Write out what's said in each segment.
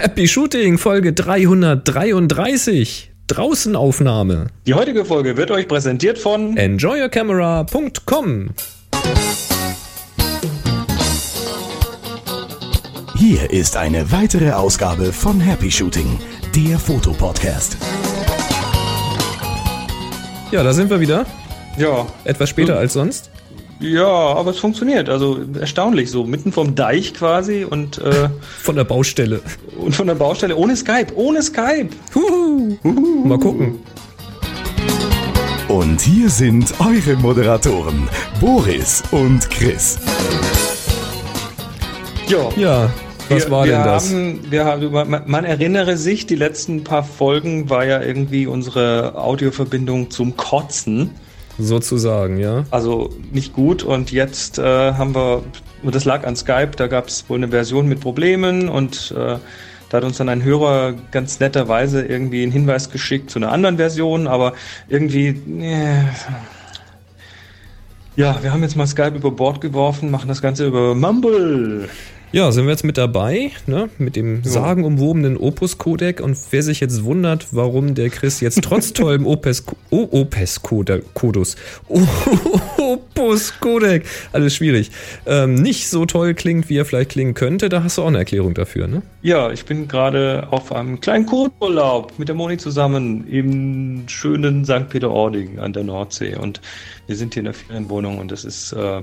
Happy Shooting, Folge 333. Draußenaufnahme. Die heutige Folge wird euch präsentiert von enjoyyourcamera.com. Hier ist eine weitere Ausgabe von Happy Shooting, der Fotopodcast. Ja, da sind wir wieder. Ja. Etwas später Ja. als sonst. Ja, aber es funktioniert. Also erstaunlich so. Mitten vom Deich quasi und, äh, Von der Baustelle. und von der Baustelle ohne Skype. Ohne Skype. Huhu. Mal gucken. Und hier sind eure Moderatoren, Boris und Chris. Ja. Ja, was wir, war wir denn das? Haben, wir haben, man, man erinnere sich, die letzten paar Folgen war ja irgendwie unsere Audioverbindung zum Kotzen. Sozusagen, ja. Also nicht gut. Und jetzt äh, haben wir, und das lag an Skype, da gab es wohl eine Version mit Problemen und äh, da hat uns dann ein Hörer ganz netterweise irgendwie einen Hinweis geschickt zu einer anderen Version, aber irgendwie. Äh, ja, wir haben jetzt mal Skype über Bord geworfen, machen das Ganze über Mumble. Ja, sind wir jetzt mit dabei, ne? Mit dem sagenumwobenen Opus-Codec. Und wer sich jetzt wundert, warum der Chris jetzt trotz tollem Opus, o, Opus Kodus, Opus-Codec, alles schwierig, ähm, nicht so toll klingt, wie er vielleicht klingen könnte, da hast du auch eine Erklärung dafür, ne? Ja, ich bin gerade auf einem kleinen Kurzurlaub mit der Moni zusammen im schönen St. Peter-Ording an der Nordsee. Und wir sind hier in der Ferienwohnung und es ist, äh,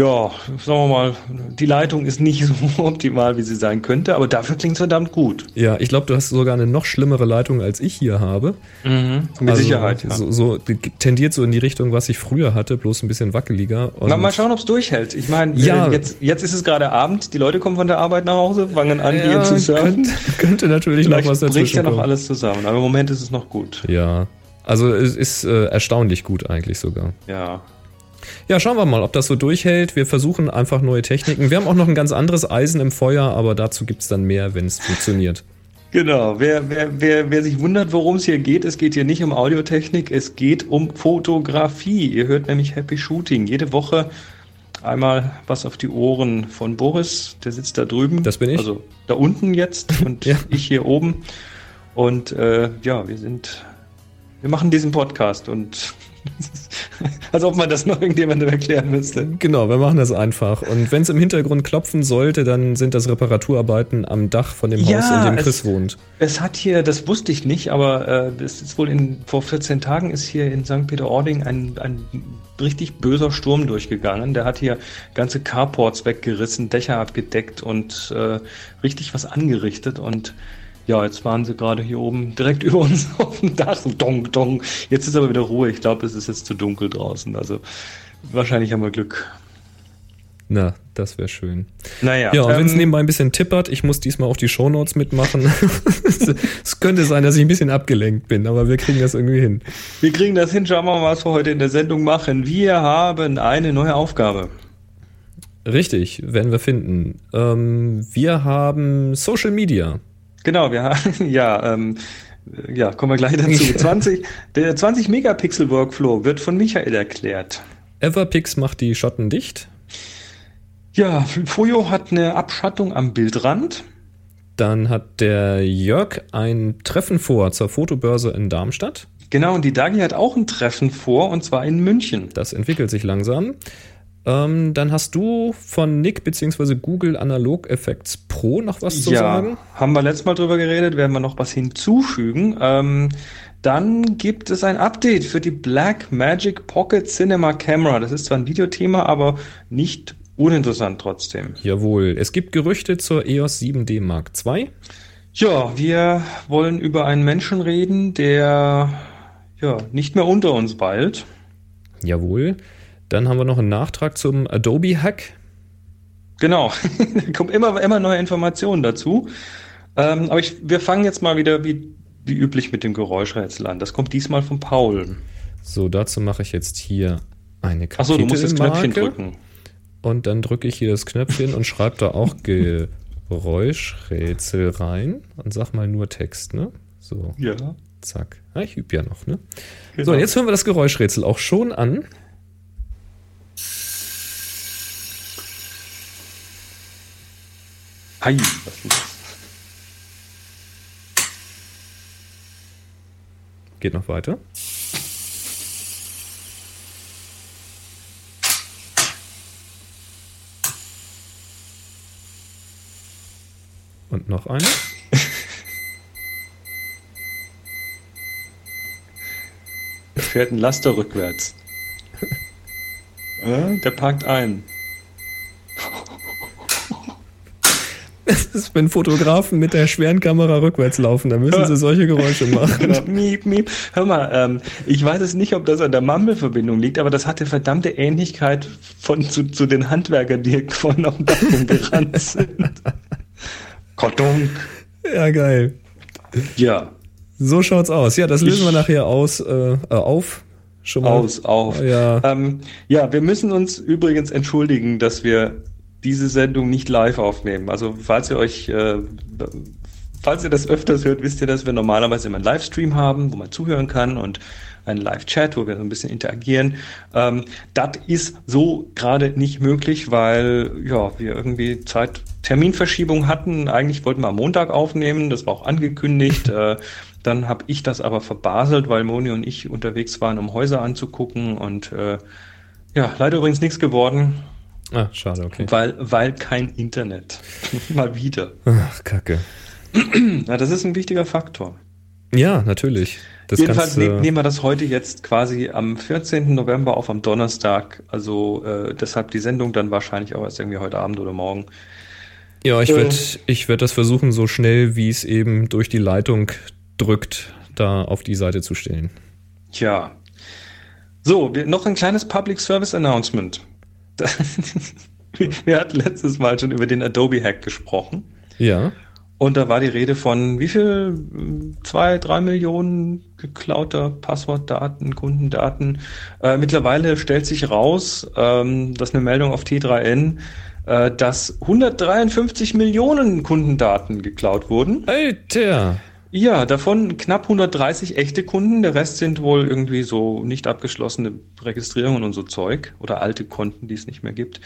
ja, sagen wir mal, die Leitung ist nicht so optimal, wie sie sein könnte, aber dafür klingt es verdammt gut. Ja, ich glaube, du hast sogar eine noch schlimmere Leitung, als ich hier habe. Mit Also, Sicherheit, ja. So, so tendiert so in die Richtung, was ich früher hatte, bloß ein bisschen wackeliger. Und Mal, schauen, ob es durchhält. Ich meine, Ja. äh, jetzt, jetzt ist es gerade Abend, die Leute kommen von der Arbeit nach Hause, fangen an, ja, hier zu surfen. könnte, könnte natürlich noch was bricht dazwischen ja noch alles zusammen, aber im Moment ist es noch gut. Ja, also es ist äh, erstaunlich gut eigentlich sogar. Ja. Ja, schauen wir mal, ob das so durchhält. Wir versuchen einfach neue Techniken. Wir haben auch noch ein ganz anderes Eisen im Feuer, aber dazu gibt's dann mehr, wenn es funktioniert. Genau, wer, wer, wer, wer sich wundert, worum es hier geht, es geht hier nicht um Audiotechnik, es geht um Fotografie. Ihr hört nämlich Happy Shooting. Jede Woche einmal was auf die Ohren von Boris, der sitzt da drüben. Das bin ich. Also da unten jetzt und Ja. ich hier oben. Und äh, ja, wir sind, wir machen diesen Podcast und als ob man das noch irgendjemandem erklären müsste. Genau, wir machen das einfach. Und wenn es im Hintergrund klopfen sollte, dann sind das Reparaturarbeiten am Dach von dem Ja, Haus, in dem es- Chris wohnt. Es hat hier, das wusste ich nicht, aber äh, das ist wohl in, vor 14 Tagen ist hier in St. Peter-Ording ein, ein richtig böser Sturm durchgegangen. Der hat hier ganze Carports weggerissen, Dächer abgedeckt und äh, richtig was angerichtet. Und ja, jetzt waren sie gerade hier oben direkt über uns auf dem Dach. Dong, dong. Jetzt ist aber wieder Ruhe. Ich glaube, es ist jetzt zu dunkel draußen. Also wahrscheinlich haben wir Glück. Na, das wäre schön. Naja, Ja, und wenn es ähm, nebenbei ein bisschen tippert, ich muss diesmal auch die Shownotes mitmachen. es könnte sein, dass ich ein bisschen abgelenkt bin, aber wir kriegen das irgendwie hin. wir kriegen das hin. Schauen wir mal, was wir heute in der Sendung machen. Wir haben eine neue Aufgabe. Richtig, werden wir finden. Ähm, wir haben Social Media. Genau, wir haben, ja, ähm, ja, kommen wir gleich dazu. 20, der 20 Megapixel Workflow wird von Michael erklärt. Everpix macht die Schotten dicht. Ja, Fojo hat eine Abschattung am Bildrand. Dann hat der Jörg ein Treffen vor zur Fotobörse in Darmstadt. Genau, und die Dagi hat auch ein Treffen vor, und zwar in München. Das entwickelt sich langsam. Ähm, dann hast du von Nick bzw. Google Analog Effects Pro noch was zu ja, sagen? haben wir letztes Mal drüber geredet, werden wir noch was hinzufügen. Ähm, dann gibt es ein Update für die Black Magic Pocket Cinema Camera. Das ist zwar ein Videothema, aber nicht uninteressant trotzdem. Jawohl. Es gibt Gerüchte zur EOS 7D Mark II. Ja, wir wollen über einen Menschen reden, der ja nicht mehr unter uns weilt. Jawohl. Dann haben wir noch einen Nachtrag zum Adobe Hack. Genau, da kommen immer, immer neue Informationen dazu. Ähm, aber ich, wir fangen jetzt mal wieder wie, wie üblich mit dem Geräuschrätsel an. Das kommt diesmal von Paul. So, dazu mache ich jetzt hier eine Achso, du musst das Knöpfchen drücken. Und dann drücke ich hier das Knöpfchen und schreibe da auch Geräuschrätsel rein und sag mal nur Text, ne? So, Ja. zack. Ah, ich übe ja noch, ne? Genau. So, und jetzt hören wir das Geräuschrätsel auch schon an. Ei, was ist das? Geht noch weiter. Und noch eine. fährt ein Laster rückwärts. Äh, der parkt ein. Ist, wenn Fotografen mit der schweren Kamera rückwärts laufen, dann müssen sie solche Geräusche machen. Genau. Miep, miep. Hör mal, ähm, ich weiß es nicht, ob das an der Mumble-Verbindung liegt, aber das hatte verdammte Ähnlichkeit von, zu, zu den Handwerkern, die auf dem Dach rumgerannt sind. Karton. Ja, geil. Ja, So schaut's aus. Ja, das lösen Ich- wir nachher aus, äh, äh, auf. Schon mal. aus, auf. Ja. Ähm, ja, wir müssen uns übrigens entschuldigen, dass wir diese Sendung nicht live aufnehmen. Also falls ihr euch, äh, falls ihr das öfters hört, wisst ihr, dass wir normalerweise immer einen Livestream haben, wo man zuhören kann und einen Live-Chat, wo wir so ein bisschen interagieren. Ähm, das ist so gerade nicht möglich, weil ja wir irgendwie Zeit Terminverschiebung hatten. Eigentlich wollten wir am Montag aufnehmen, das war auch angekündigt. äh, dann habe ich das aber verbaselt, weil Moni und ich unterwegs waren, um Häuser anzugucken und äh, ja, leider übrigens nichts geworden, Ah, schade, okay. weil, weil kein Internet. Mal wieder. Ach, Kacke. Ja, das ist ein wichtiger Faktor. Ja, natürlich. Das Jedenfalls kannst, ne äh, nehmen wir das heute jetzt quasi am 14. November auf am Donnerstag. Also äh, deshalb die Sendung dann wahrscheinlich auch erst irgendwie heute Abend oder morgen. Ja, ich Äh. werde ich werd das versuchen, so schnell wie es eben durch die Leitung drückt, da auf die Seite zu stellen. Tja. So, wir, noch ein kleines Public Service Announcement. Wir hatten letztes Mal schon über den Adobe Hack gesprochen. Ja. Und da war die Rede von wie viel? Zwei, drei Millionen geklauter Passwortdaten, Kundendaten. Äh, mittlerweile stellt sich raus, ähm, das ist eine Meldung auf T3N, äh, dass 153 Millionen Kundendaten geklaut wurden. Alter! Ja, davon knapp 130 echte Kunden. Der Rest sind wohl irgendwie so nicht abgeschlossene Registrierungen und so Zeug oder alte Konten, die es nicht mehr gibt.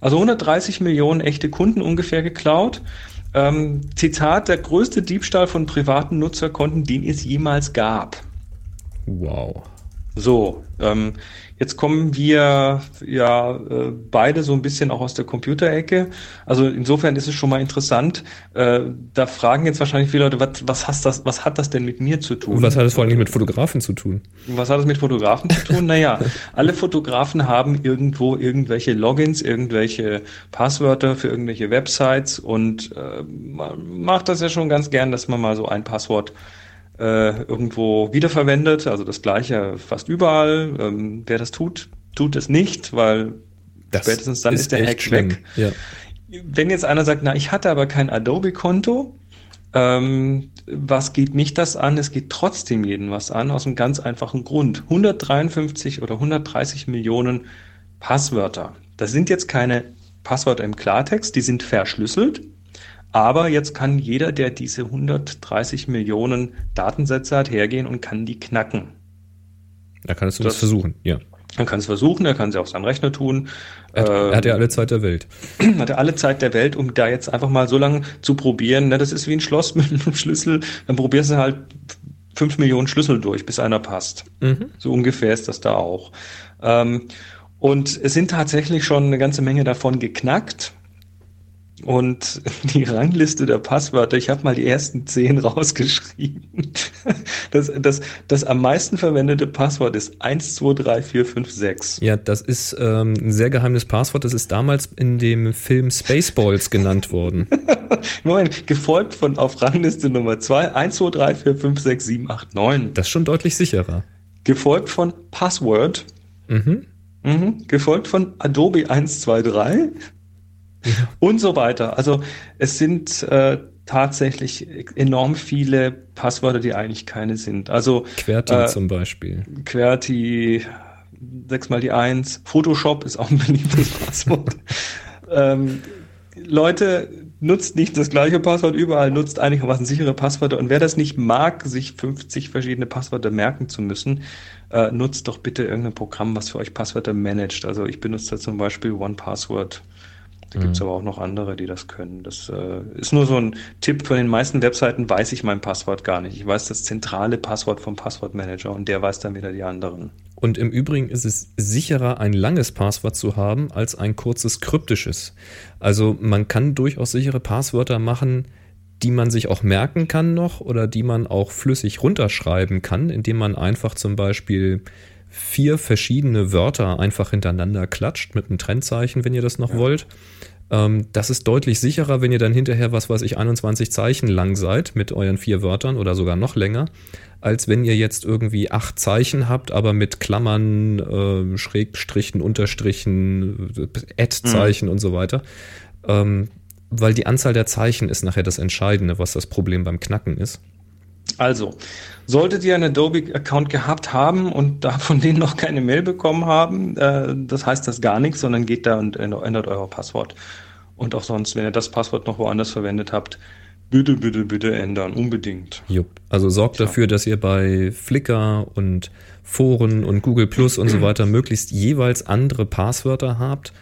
Also 130 Millionen echte Kunden ungefähr geklaut. Ähm, Zitat, der größte Diebstahl von privaten Nutzerkonten, den es jemals gab. Wow. So, ähm, jetzt kommen wir ja äh, beide so ein bisschen auch aus der Computerecke. Also insofern ist es schon mal interessant. Äh, da fragen jetzt wahrscheinlich viele Leute, was, was, hast das, was hat das denn mit mir zu tun? Und was hat das vor allem mit Fotografen zu tun? Was hat das mit Fotografen zu tun? Naja, alle Fotografen haben irgendwo irgendwelche Logins, irgendwelche Passwörter für irgendwelche Websites und äh, man macht das ja schon ganz gern, dass man mal so ein Passwort äh, irgendwo wiederverwendet. Also das gleiche fast überall. Ähm, wer das tut, tut es nicht, weil Das spätestens dann ist, der echt Hack schlimm. weg. Ja. Wenn jetzt einer sagt, na, ich hatte aber kein Adobe-Konto, ähm, was geht mich das an? Es geht trotzdem jeden was an, aus einem ganz einfachen Grund. 153 oder 130 Millionen Passwörter. Das sind jetzt keine Passwörter im Klartext, die sind verschlüsselt. Aber jetzt kann jeder, der diese 130 Millionen Datensätze hat, hergehen und kann die knacken. Da kannst du das Das- versuchen, ja. Er kann es versuchen, er kann es auf seinem Rechner tun. Er hat, Ähm, er hat ja alle Zeit der Welt. hat er alle Zeit der Welt, um da jetzt einfach mal so lange zu probieren. Ne, das ist wie ein Schloss mit einem Schlüssel. Dann probierst du halt fünf Millionen Schlüssel durch, bis einer passt. Mhm. So ungefähr ist das da auch. Ähm, und es sind tatsächlich schon eine ganze Menge davon geknackt. Und die Rangliste der Passwörter, ich habe mal die ersten zehn rausgeschrieben. Das, das, das am meisten verwendete Passwort ist 123456. Ja, das ist ähm, ein sehr geheimes Passwort. Das ist damals in dem Film Spaceballs genannt worden. Moment, gefolgt von auf Rangliste Nummer 2, 1, 2, 3, 4, 5, 6, 7, 8, 9. Das ist schon deutlich sicherer. Gefolgt von Password. Mhm. Mhm. Gefolgt von Adobe 1, 2, 3. Und so weiter. Also es sind äh, tatsächlich enorm viele Passwörter, die eigentlich keine sind. Also QWERTY Äh, zum Beispiel. QWERTY, sechsmal die Eins, Photoshop ist auch ein beliebtes Passwort. ähm, Leute, nutzt nicht das gleiche Passwort überall, nutzt einigermaßen sichere Passwörter. Und wer das nicht mag, sich 50 verschiedene Passwörter merken zu müssen, äh, nutzt doch bitte irgendein Programm, was für euch Passwörter managt. Also ich benutze da zum Beispiel OnePassword Da gibt es aber auch noch andere, die das können. Das äh, ist nur so ein Tipp. Von den meisten Webseiten weiß ich mein Passwort gar nicht. Ich weiß das zentrale Passwort vom Passwortmanager und der weiß dann wieder die anderen. Und im Übrigen ist es sicherer, ein langes Passwort zu haben, als ein kurzes kryptisches. Also man kann durchaus sichere Passwörter machen, die man sich auch merken kann noch oder die man auch flüssig runterschreiben kann, indem man einfach zum Beispiel vier verschiedene Wörter einfach hintereinander klatscht mit einem Trennzeichen, wenn ihr das noch ja. wollt. Ähm, das ist deutlich sicherer, wenn ihr dann hinterher, was weiß ich, 21 Zeichen lang seid mit euren vier Wörtern oder sogar noch länger, als wenn ihr jetzt irgendwie acht Zeichen habt, aber mit Klammern, äh, Schrägstrichen, Unterstrichen, Add-Zeichen mhm. und so weiter. Ähm, weil die Anzahl der Zeichen ist nachher das Entscheidende, was das Problem beim Knacken ist. Also, solltet ihr einen Adobe-Account gehabt haben und da von denen noch keine Mail bekommen haben, äh, das heißt das gar nichts, sondern geht da und ändert euer Passwort. Und auch sonst, wenn ihr das Passwort noch woanders verwendet habt, bitte, bitte, bitte ändern, unbedingt. Jupp. Also sorgt ja. dafür, dass ihr bei Flickr und Foren und Google Plus und so weiter möglichst jeweils andere Passwörter habt,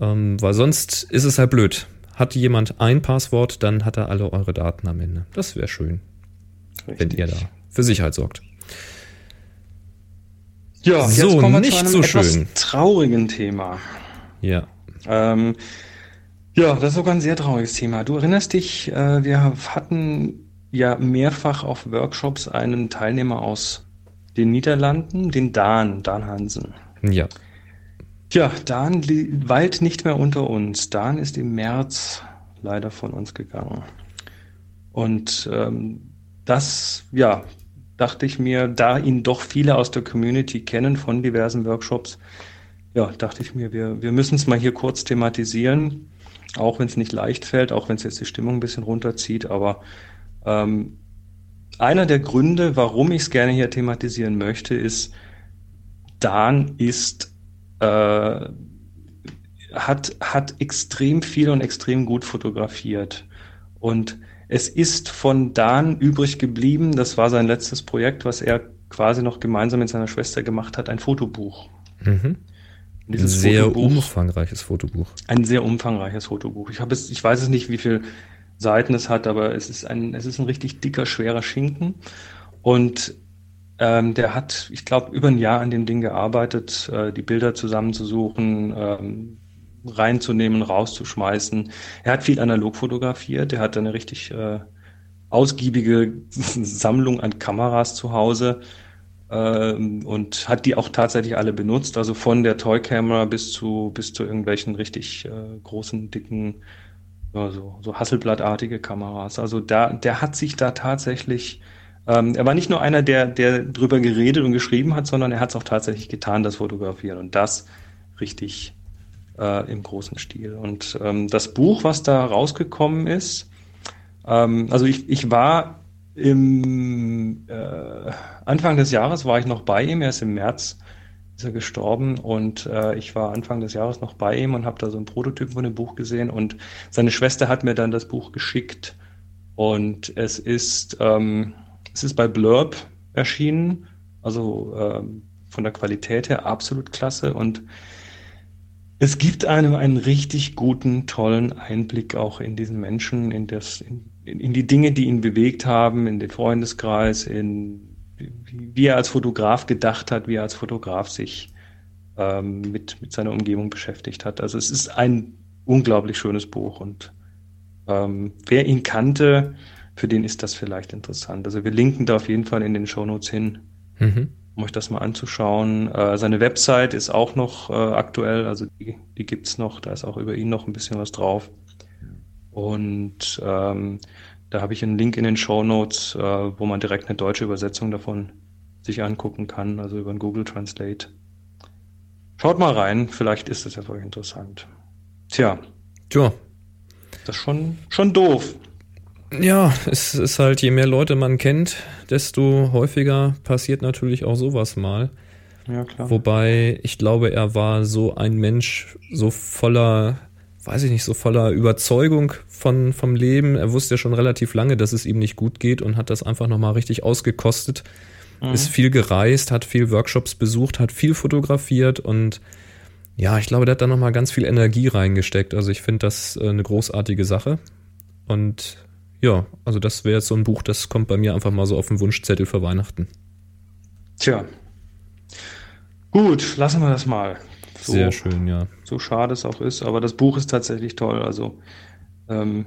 ähm, weil sonst ist es halt blöd. Hat jemand ein Passwort, dann hat er alle eure Daten am Ende. Das wäre schön. Richtig. wenn ihr da für Sicherheit sorgt. Ja, so, jetzt kommen wir nicht zu einem so etwas schön. traurigen Thema. Ja. Ähm, ja, das ist sogar ein sehr trauriges Thema. Du erinnerst dich, äh, wir hatten ja mehrfach auf Workshops einen Teilnehmer aus den Niederlanden, den Dan, Dan Hansen. Ja. Tja, Dan weilt nicht mehr unter uns. Dan ist im März leider von uns gegangen. Und ähm, das, ja, dachte ich mir, da ihn doch viele aus der Community kennen von diversen Workshops, ja, dachte ich mir, wir, wir müssen es mal hier kurz thematisieren, auch wenn es nicht leicht fällt, auch wenn es jetzt die Stimmung ein bisschen runterzieht, aber ähm, einer der Gründe, warum ich es gerne hier thematisieren möchte, ist, Dan ist äh, hat, hat extrem viel und extrem gut fotografiert. Und es ist von Dan übrig geblieben, das war sein letztes Projekt, was er quasi noch gemeinsam mit seiner Schwester gemacht hat, ein Fotobuch. Mhm. Ein sehr Fotobuch, umfangreiches Fotobuch. Ein sehr umfangreiches Fotobuch. Ich es, ich weiß es nicht, wie viele Seiten es hat, aber es ist ein, es ist ein richtig dicker, schwerer Schinken. Und ähm, der hat, ich glaube, über ein Jahr an dem Ding gearbeitet, äh, die Bilder zusammenzusuchen, ähm, reinzunehmen, rauszuschmeißen. Er hat viel analog fotografiert, er hat eine richtig äh, ausgiebige Sammlung an Kameras zu Hause ähm, und hat die auch tatsächlich alle benutzt, also von der Toy Camera bis zu bis zu irgendwelchen richtig äh, großen, dicken, ja, so, so Hasselblattartige Kameras. Also da, der hat sich da tatsächlich ähm, er war nicht nur einer, der, der drüber geredet und geschrieben hat, sondern er hat es auch tatsächlich getan, das Fotografieren. Und das richtig äh, im großen Stil. Und ähm, das Buch, was da rausgekommen ist, ähm, also ich, ich war im äh, Anfang des Jahres war ich noch bei ihm, er ist im März ist er gestorben. Und äh, ich war Anfang des Jahres noch bei ihm und habe da so einen Prototypen von dem Buch gesehen. Und seine Schwester hat mir dann das Buch geschickt. Und es ist ähm, es ist bei Blurb erschienen, also ähm, von der Qualität her absolut klasse. Und es gibt einem einen richtig guten, tollen Einblick auch in diesen Menschen, in, das, in, in die Dinge, die ihn bewegt haben, in den Freundeskreis, in wie er als Fotograf gedacht hat, wie er als Fotograf sich ähm, mit, mit seiner Umgebung beschäftigt hat. Also es ist ein unglaublich schönes Buch und ähm, wer ihn kannte, für den ist das vielleicht interessant. Also wir linken da auf jeden Fall in den Shownotes hin. Mhm um euch das mal anzuschauen. Äh, seine Website ist auch noch äh, aktuell, also die, die gibt's noch, da ist auch über ihn noch ein bisschen was drauf. Und ähm, da habe ich einen Link in den Show Notes, äh, wo man direkt eine deutsche Übersetzung davon sich angucken kann, also über ein Google Translate. Schaut mal rein, vielleicht ist das ja für euch interessant. Tja. Tja. Das ist schon, schon doof. Ja, es ist halt, je mehr Leute man kennt, desto häufiger passiert natürlich auch sowas mal. Ja, klar. Wobei ich glaube, er war so ein Mensch, so voller, weiß ich nicht, so voller Überzeugung von, vom Leben. Er wusste ja schon relativ lange, dass es ihm nicht gut geht und hat das einfach nochmal richtig ausgekostet. Mhm. Ist viel gereist, hat viel Workshops besucht, hat viel fotografiert und Ja, ich glaube, der hat da nochmal ganz viel Energie reingesteckt. Also ich finde das äh, eine großartige Sache. Und ja, also das wäre jetzt so ein Buch, das kommt bei mir einfach mal so auf den Wunschzettel für Weihnachten. Tja. Gut, lassen wir das mal. So, Sehr schön, ja. So schade es auch ist, aber das Buch ist tatsächlich toll. Also ähm,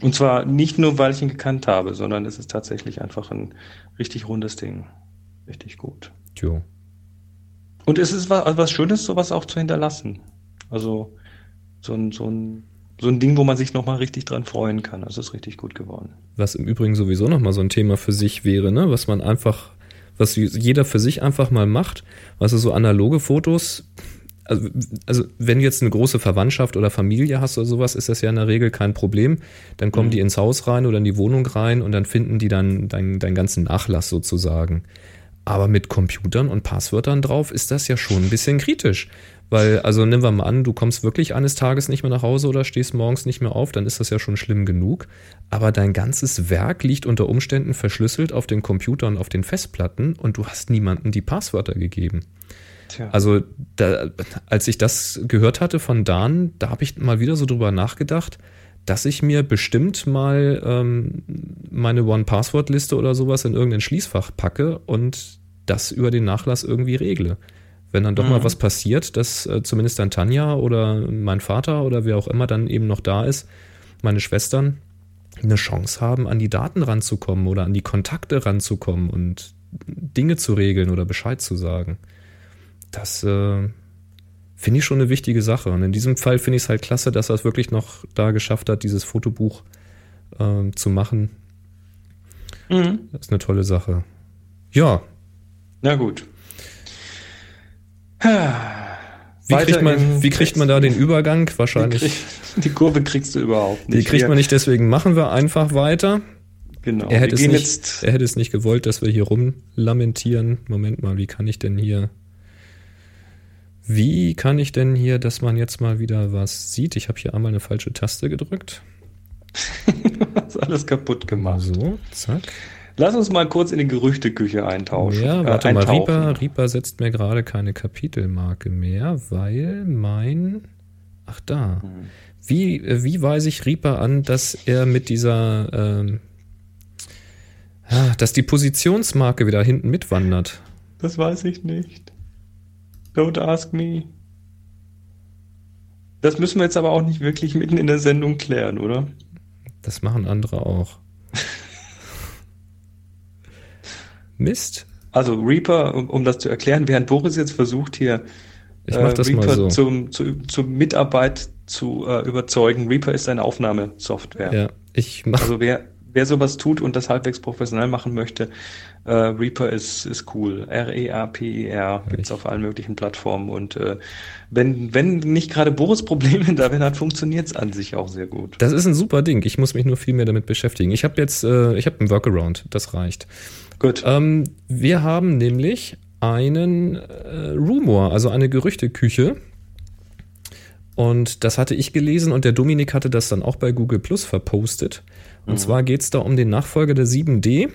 und zwar nicht nur, weil ich ihn gekannt habe, sondern es ist tatsächlich einfach ein richtig rundes Ding. Richtig gut. Jo. Und es ist was, was Schönes, sowas auch zu hinterlassen. Also so ein, so ein, so ein Ding, wo man sich nochmal richtig dran freuen kann. Es ist richtig gut geworden. Was im Übrigen sowieso nochmal so ein Thema für sich wäre, ne? Was man einfach, was jeder für sich einfach mal macht. Was also so analoge Fotos, also, also wenn du jetzt eine große Verwandtschaft oder Familie hast oder sowas, ist das ja in der Regel kein Problem. Dann kommen mhm. die ins Haus rein oder in die Wohnung rein und dann finden die dann deinen dein ganzen Nachlass sozusagen. Aber mit Computern und Passwörtern drauf ist das ja schon ein bisschen kritisch. Weil, also nehmen wir mal an, du kommst wirklich eines Tages nicht mehr nach Hause oder stehst morgens nicht mehr auf, dann ist das ja schon schlimm genug. Aber dein ganzes Werk liegt unter Umständen verschlüsselt auf dem Computer und auf den Festplatten und du hast niemandem die Passwörter gegeben. Tja. Also, da, als ich das gehört hatte von Dan, da habe ich mal wieder so drüber nachgedacht, dass ich mir bestimmt mal ähm, meine One-Password-Liste oder sowas in irgendein Schließfach packe und das über den Nachlass irgendwie regle. Wenn dann doch mhm. mal was passiert, dass äh, zumindest dann Tanja oder mein Vater oder wer auch immer dann eben noch da ist, meine Schwestern, eine Chance haben, an die Daten ranzukommen oder an die Kontakte ranzukommen und Dinge zu regeln oder Bescheid zu sagen das äh, finde ich schon eine wichtige Sache. Und in diesem Fall finde ich es halt klasse, dass er es wirklich noch da geschafft hat, dieses Fotobuch äh, zu machen. Mhm. Das ist eine tolle Sache. Ja. Na gut. Wie kriegt, man, wie kriegt man da den Übergang? Wahrscheinlich. Die, krieg, die, Kurve kriegst du überhaupt nicht. Die kriegt man nicht, deswegen machen wir einfach weiter. Genau. Er hätte, es nicht, er hätte es nicht gewollt, dass wir hier rumlamentieren. Moment mal, wie kann ich denn hier wie kann ich denn hier, dass man jetzt mal wieder was sieht? Ich habe hier einmal eine falsche Taste gedrückt. Hast alles kaputt gemacht. So, zack. Lass uns mal kurz in die Gerüchteküche eintauschen. Ja, warte äh, mal, Reaper, Reaper setzt mir gerade keine Kapitelmarke mehr, weil mein. Ach da. Hm. Wie, wie weise ich Reaper an, dass er mit dieser. Ähm, dass die Positionsmarke wieder hinten mitwandert? Das weiß ich nicht. Don't ask me. Das müssen wir jetzt aber auch nicht wirklich mitten in der Sendung klären, oder? Das machen andere auch. Mist. Also Reaper, um, um, das zu erklären, während Boris jetzt versucht hier ich mach das äh, Reaper mal so. zum, zu, zur Mitarbeit zu äh, überzeugen. Reaper ist eine Aufnahmesoftware. Ja, ich mach. Also wer, wer sowas tut und das halbwegs professionell machen möchte, äh, Reaper ist, ist cool. R-E-A-P-E-R e gibt's auf allen möglichen Plattformen. Und äh, wenn, wenn nicht gerade Boris Probleme darin hat, funktioniert's an sich auch sehr gut. Das ist ein super Ding. Ich muss mich nur viel mehr damit beschäftigen. Ich habe jetzt, äh, ich habe einen Workaround, das reicht. Gut. Ähm, wir haben nämlich einen äh, Rumor, also eine Gerüchteküche. Und das hatte ich gelesen und der Dominik hatte das dann auch bei Google Plus verpostet. Und mhm. zwar geht es da um den Nachfolger der 7D.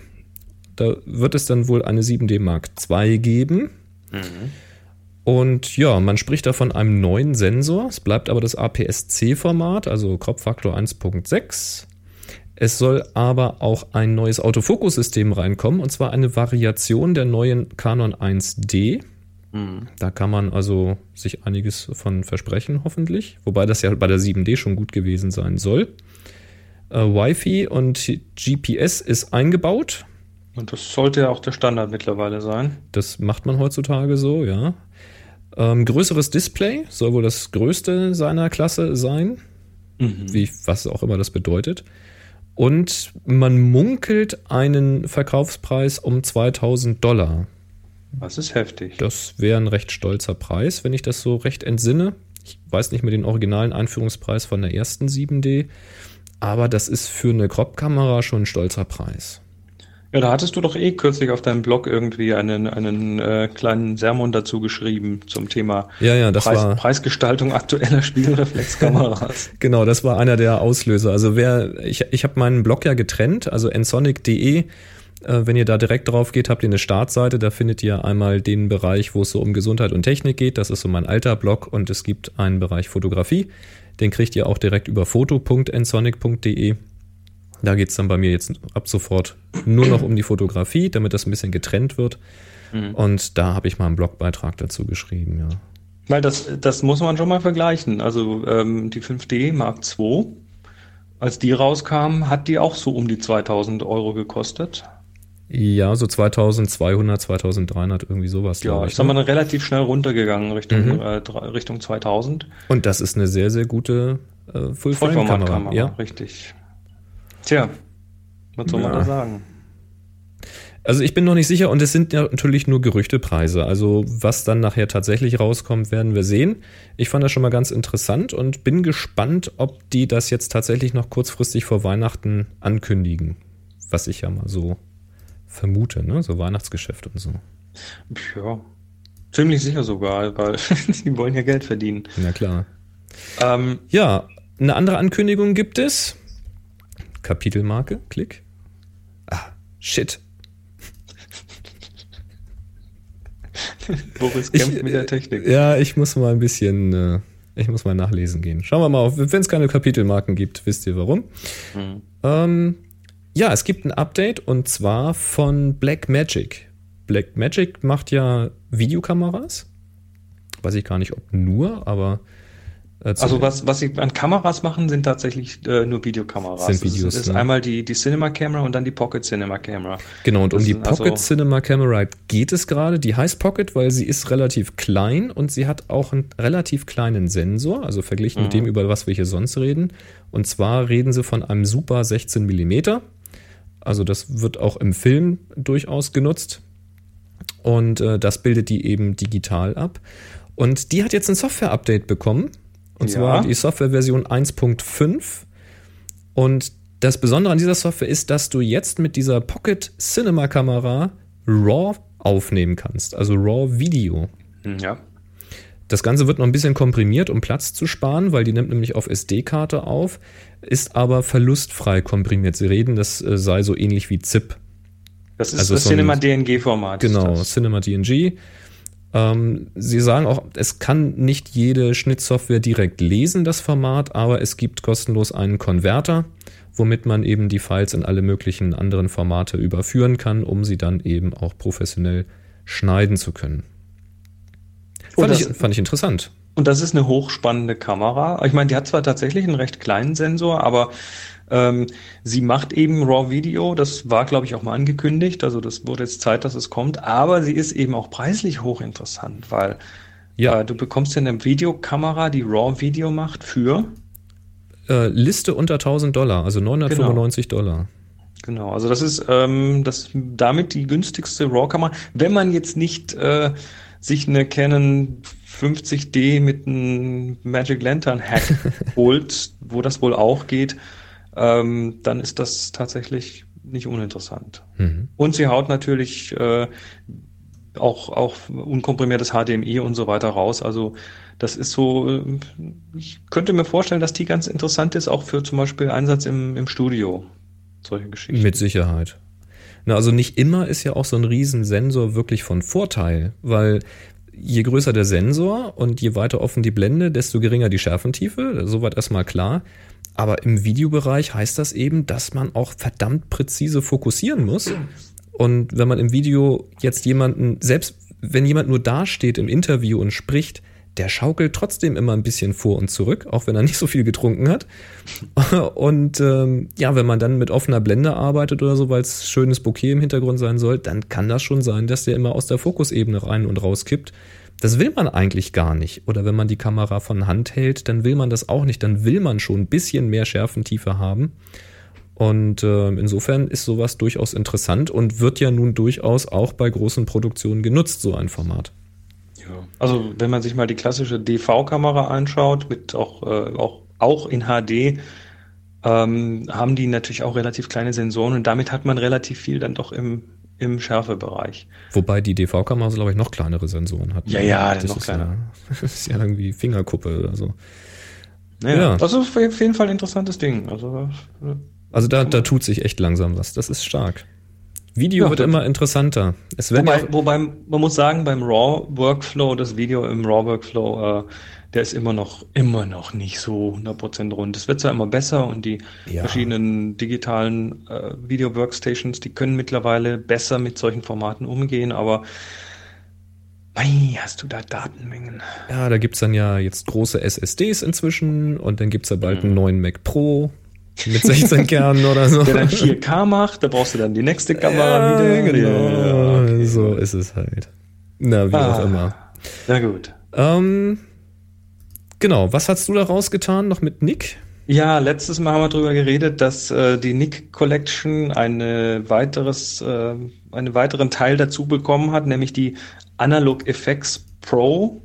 Da wird es dann wohl eine 7D Mark II geben. Mhm. Und ja, man spricht da von einem neuen Sensor. Es bleibt aber das APS-C-Format, also Crop-Faktor 1.6. Es soll aber auch ein neues Autofokussystem reinkommen, und zwar eine Variation der neuen Canon 1D. Mhm. Da kann man also sich einiges von versprechen, hoffentlich. Wobei das ja bei der 7D schon gut gewesen sein soll. Äh, Wi-Fi und GPS ist eingebaut. Und das sollte ja auch der Standard mittlerweile sein. Das macht man heutzutage so, ja. Ähm, größeres Display soll wohl das größte seiner Klasse sein. Mhm. Wie, was auch immer das bedeutet. Und man munkelt einen Verkaufspreis um 2000 Dollar. Das ist heftig. Das wäre ein recht stolzer Preis, wenn ich das so recht entsinne. Ich weiß nicht mehr den originalen Einführungspreis von der ersten 7D, aber das ist für eine Crop-Kamera schon ein stolzer Preis. Ja, da hattest du doch eh kürzlich auf deinem Blog irgendwie einen, einen äh, kleinen Sermon dazu geschrieben zum Thema ja, ja, das Preis, war, Preisgestaltung aktueller Spielreflexkameras. genau, das war einer der Auslöser. Also wer, ich, ich habe meinen Blog ja getrennt, also nsonic.de Äh, wenn ihr da direkt drauf geht, habt ihr eine Startseite. Da findet ihr einmal den Bereich, wo es so um Gesundheit und Technik geht. Das ist so mein alter Blog. Und es gibt einen Bereich Fotografie. Den kriegt ihr auch direkt über foto.ensonic.de. Da geht es dann bei mir jetzt ab sofort nur noch um die Fotografie, damit das ein bisschen getrennt wird. Mhm. Und da habe ich mal einen Blogbeitrag dazu geschrieben, ja. Weil das, das muss man schon mal vergleichen. Also ähm, die 5D Mark II, als die rauskam, hat die auch so um die 2000 Euro gekostet. Ja, so 2200, 2300, irgendwie sowas. Ja, ich sag mal, ne? relativ schnell runtergegangen Richtung, mhm. äh, Richtung 2000. Und das ist eine sehr, sehr gute äh, Full-Frame-Kamera. Ja, richtig. Tja, was soll ja. man da sagen? Also ich bin noch nicht sicher und es sind ja natürlich nur Gerüchtepreise. Also was dann nachher tatsächlich rauskommt, werden wir sehen. Ich fand das schon mal ganz interessant und bin gespannt, ob die das jetzt tatsächlich noch kurzfristig vor Weihnachten ankündigen. Was ich ja mal so vermute, ne? So Weihnachtsgeschäft und so. Ja, ziemlich sicher sogar, weil die wollen ja Geld verdienen. Na klar. Ähm, ja, eine andere Ankündigung gibt es. Kapitelmarke, klick. Ah, shit. Boris kämpft ich, mit der Technik. Ja, ich muss mal ein bisschen, äh, ich muss mal nachlesen gehen. Schauen wir mal, wenn es keine Kapitelmarken gibt, wisst ihr warum. Mhm. Ähm, ja, es gibt ein Update und zwar von Blackmagic. Blackmagic macht ja Videokameras. Weiß ich gar nicht, ob nur, aber äh, also was, was sie an Kameras machen, sind tatsächlich äh, nur Videokameras. Sind Videos, das ist, ne? einmal die, die Cinema Camera und dann die Pocket Cinema Camera. Genau, und das um die Pocket also Cinema Camera geht es gerade. Die heißt Pocket, weil sie ist relativ klein und sie hat auch einen relativ kleinen Sensor, also verglichen mhm. mit dem, über was wir hier sonst reden. Und zwar reden sie von einem Super 16 Millimeter. Also das wird auch im Film durchaus genutzt. Und äh, das bildet die eben digital ab. Und die hat jetzt ein Software-Update bekommen und ja. zwar die Softwareversion 1.5. Und das Besondere an dieser Software ist, dass du jetzt mit dieser Pocket Cinema Kamera RAW aufnehmen kannst, also RAW Video. Hm, ja. Das Ganze wird noch ein bisschen komprimiert, um Platz zu sparen, weil die nimmt nämlich auf SD-Karte auf, ist aber verlustfrei komprimiert. Sie reden, das äh, sei so ähnlich wie ZIP. Das ist also das so Cinema DNG-Format. Genau, Cinema DNG. Ähm, sie sagen auch, es kann nicht jede Schnittsoftware direkt lesen, das Format, aber es gibt kostenlos einen Konverter, womit man eben die Files in alle möglichen anderen Formate überführen kann, um sie dann eben auch professionell schneiden zu können. Fand, das, ich, fand ich interessant. Und das ist eine hochspannende Kamera. Ich meine, die hat zwar tatsächlich einen recht kleinen Sensor, aber ähm, sie macht eben Raw Video, das war, glaube ich, auch mal angekündigt. Also das wurde jetzt Zeit, dass es kommt. Aber sie ist eben auch preislich hochinteressant, weil ja. Äh, du bekommst ja eine Videokamera, die Raw Video macht für äh, Liste unter 1000 Dollar, also 995 genau. Dollar. Genau, also das ist ähm, das damit die günstigste RAW-Kamera. Wenn man jetzt nicht äh, sich eine Canon 50D mit einem Magic Lantern Hack holt, wo das wohl auch geht, ähm, dann ist das tatsächlich nicht uninteressant. Mhm. Und sie haut natürlich äh, auch, auch unkomprimiertes HDMI und so weiter raus. Also das ist so, äh, ich könnte mir vorstellen, dass die ganz interessant ist, auch für zum Beispiel Einsatz im, im Studio. Solche Geschichten. Mit Sicherheit. Na, also nicht immer ist ja auch so ein Riesensensor wirklich von Vorteil, weil je größer der Sensor und je weiter offen die Blende, desto geringer die Schärfentiefe. Soweit erstmal klar. Aber im Videobereich heißt das eben, dass man auch verdammt präzise fokussieren muss. Und wenn man im Video jetzt jemanden, selbst wenn jemand nur dasteht im Interview und spricht, der schaukelt trotzdem immer ein bisschen vor und zurück, auch wenn er nicht so viel getrunken hat. Und ähm, ja, wenn man dann mit offener Blende arbeitet oder so, weil es schönes Bouquet im Hintergrund sein soll, dann kann das schon sein, dass der immer aus der Fokusebene rein und raus kippt. Das will man eigentlich gar nicht. Oder wenn man die Kamera von Hand hält, dann will man das auch nicht. Dann will man schon ein bisschen mehr Schärfentiefe haben. Und äh, insofern ist sowas durchaus interessant und wird ja nun durchaus auch bei großen Produktionen genutzt, so ein Format. Ja, also wenn man sich mal die klassische DV-Kamera anschaut, mit auch, äh, auch, auch in HD, ähm, haben die natürlich auch relativ kleine Sensoren und damit hat man relativ viel dann doch im, im Schärfebereich. Wobei die DV-Kamera, glaube ich, noch kleinere Sensoren hat. Ja, ja, das noch ist kleiner. Ja, das ist ja irgendwie Fingerkuppe oder so. Ja, ja, das ist auf jeden Fall ein interessantes Ding. Also, also da, da tut sich echt langsam was. Das ist stark. Video ja, wird immer interessanter. wobei, ja wobei, man muss sagen, beim RAW-Workflow, das Video im RAW-Workflow, äh, der ist immer noch, immer noch nicht so 100% rund. Es wird zwar immer besser und die ja. verschiedenen digitalen äh, Video-Workstations, die können mittlerweile besser mit solchen Formaten umgehen, aber Mei, hast du da Datenmengen? Ja, da gibt es dann ja jetzt große SSDs inzwischen und dann gibt es ja bald mhm. einen neuen Mac Pro mit 16 Kernen oder so. Der dann 4K macht, da brauchst du dann die nächste Kamera ja, wieder. Genau, ja, okay. so ist es halt. Na, wie ah, auch immer. Na gut. Ähm, genau, was hast du da rausgetan noch mit Nick? Ja, letztes Mal haben wir darüber geredet, dass äh, die Nick Collection eine weiteres, äh, einen weiteren Teil dazu bekommen hat, nämlich die Analog Effects Pro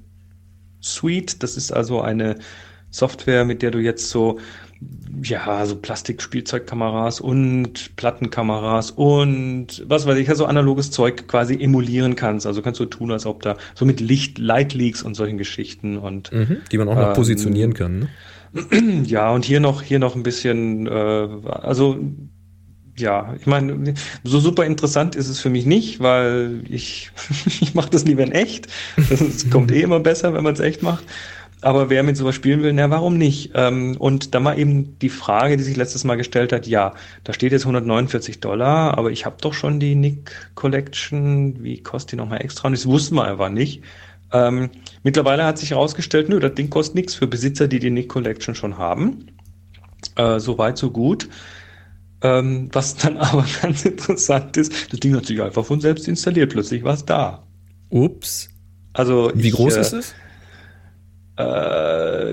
Suite. Das ist also eine Software, mit der du jetzt so ja, so Plastikspielzeugkameras und Plattenkameras und was weiß ich, also analoges Zeug quasi emulieren kannst. Also kannst du tun, als ob da so mit Licht, Light Leaks und solchen Geschichten und mhm, die man auch noch ähm, positionieren kann. Ne? Ja, und hier noch hier noch ein bisschen, äh, also ja, ich meine, so super interessant ist es für mich nicht, weil ich ich mache das lieber in echt. Es kommt eh immer besser, wenn man es echt macht. Aber wer mit sowas spielen will, na, warum nicht? Ähm, und da war eben die Frage, die sich letztes Mal gestellt hat, ja, da steht jetzt 149 Dollar, aber ich habe doch schon die Nick Collection, wie kostet die nochmal extra? Und das wussten wir einfach nicht. Ähm, mittlerweile hat sich herausgestellt, nö, das Ding kostet nichts für Besitzer, die die Nick Collection schon haben. Äh, so weit, so gut. Ähm, was dann aber ganz interessant ist, das Ding hat sich einfach von selbst installiert, plötzlich war es da. Ups. Also Wie ich, groß äh, ist es? Äh,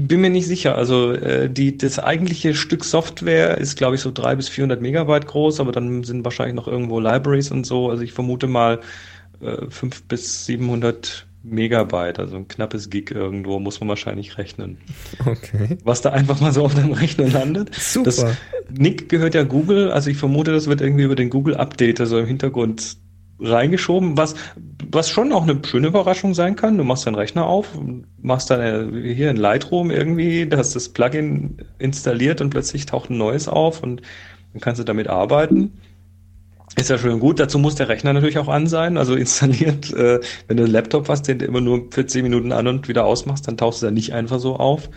bin mir nicht sicher. Also äh, die, das eigentliche Stück Software ist, glaube ich, so drei bis 400 Megabyte groß, aber dann sind wahrscheinlich noch irgendwo Libraries und so. Also ich vermute mal äh, 5 bis 700 Megabyte, also ein knappes Gig irgendwo, muss man wahrscheinlich rechnen. Okay. Was da einfach mal so auf deinem Rechner landet. Super. Das, Nick gehört ja Google, also ich vermute, das wird irgendwie über den Google Update, also im Hintergrund reingeschoben, was, was schon auch eine schöne Überraschung sein kann. Du machst deinen Rechner auf, machst dann äh, hier in Lightroom irgendwie, da hast das Plugin installiert und plötzlich taucht ein neues auf und dann kannst du damit arbeiten. Ist ja schön gut. Dazu muss der Rechner natürlich auch an sein, also installiert. Äh, wenn du einen Laptop hast, den du immer nur für 10 Minuten an und wieder ausmachst, dann tauchst du da nicht einfach so auf.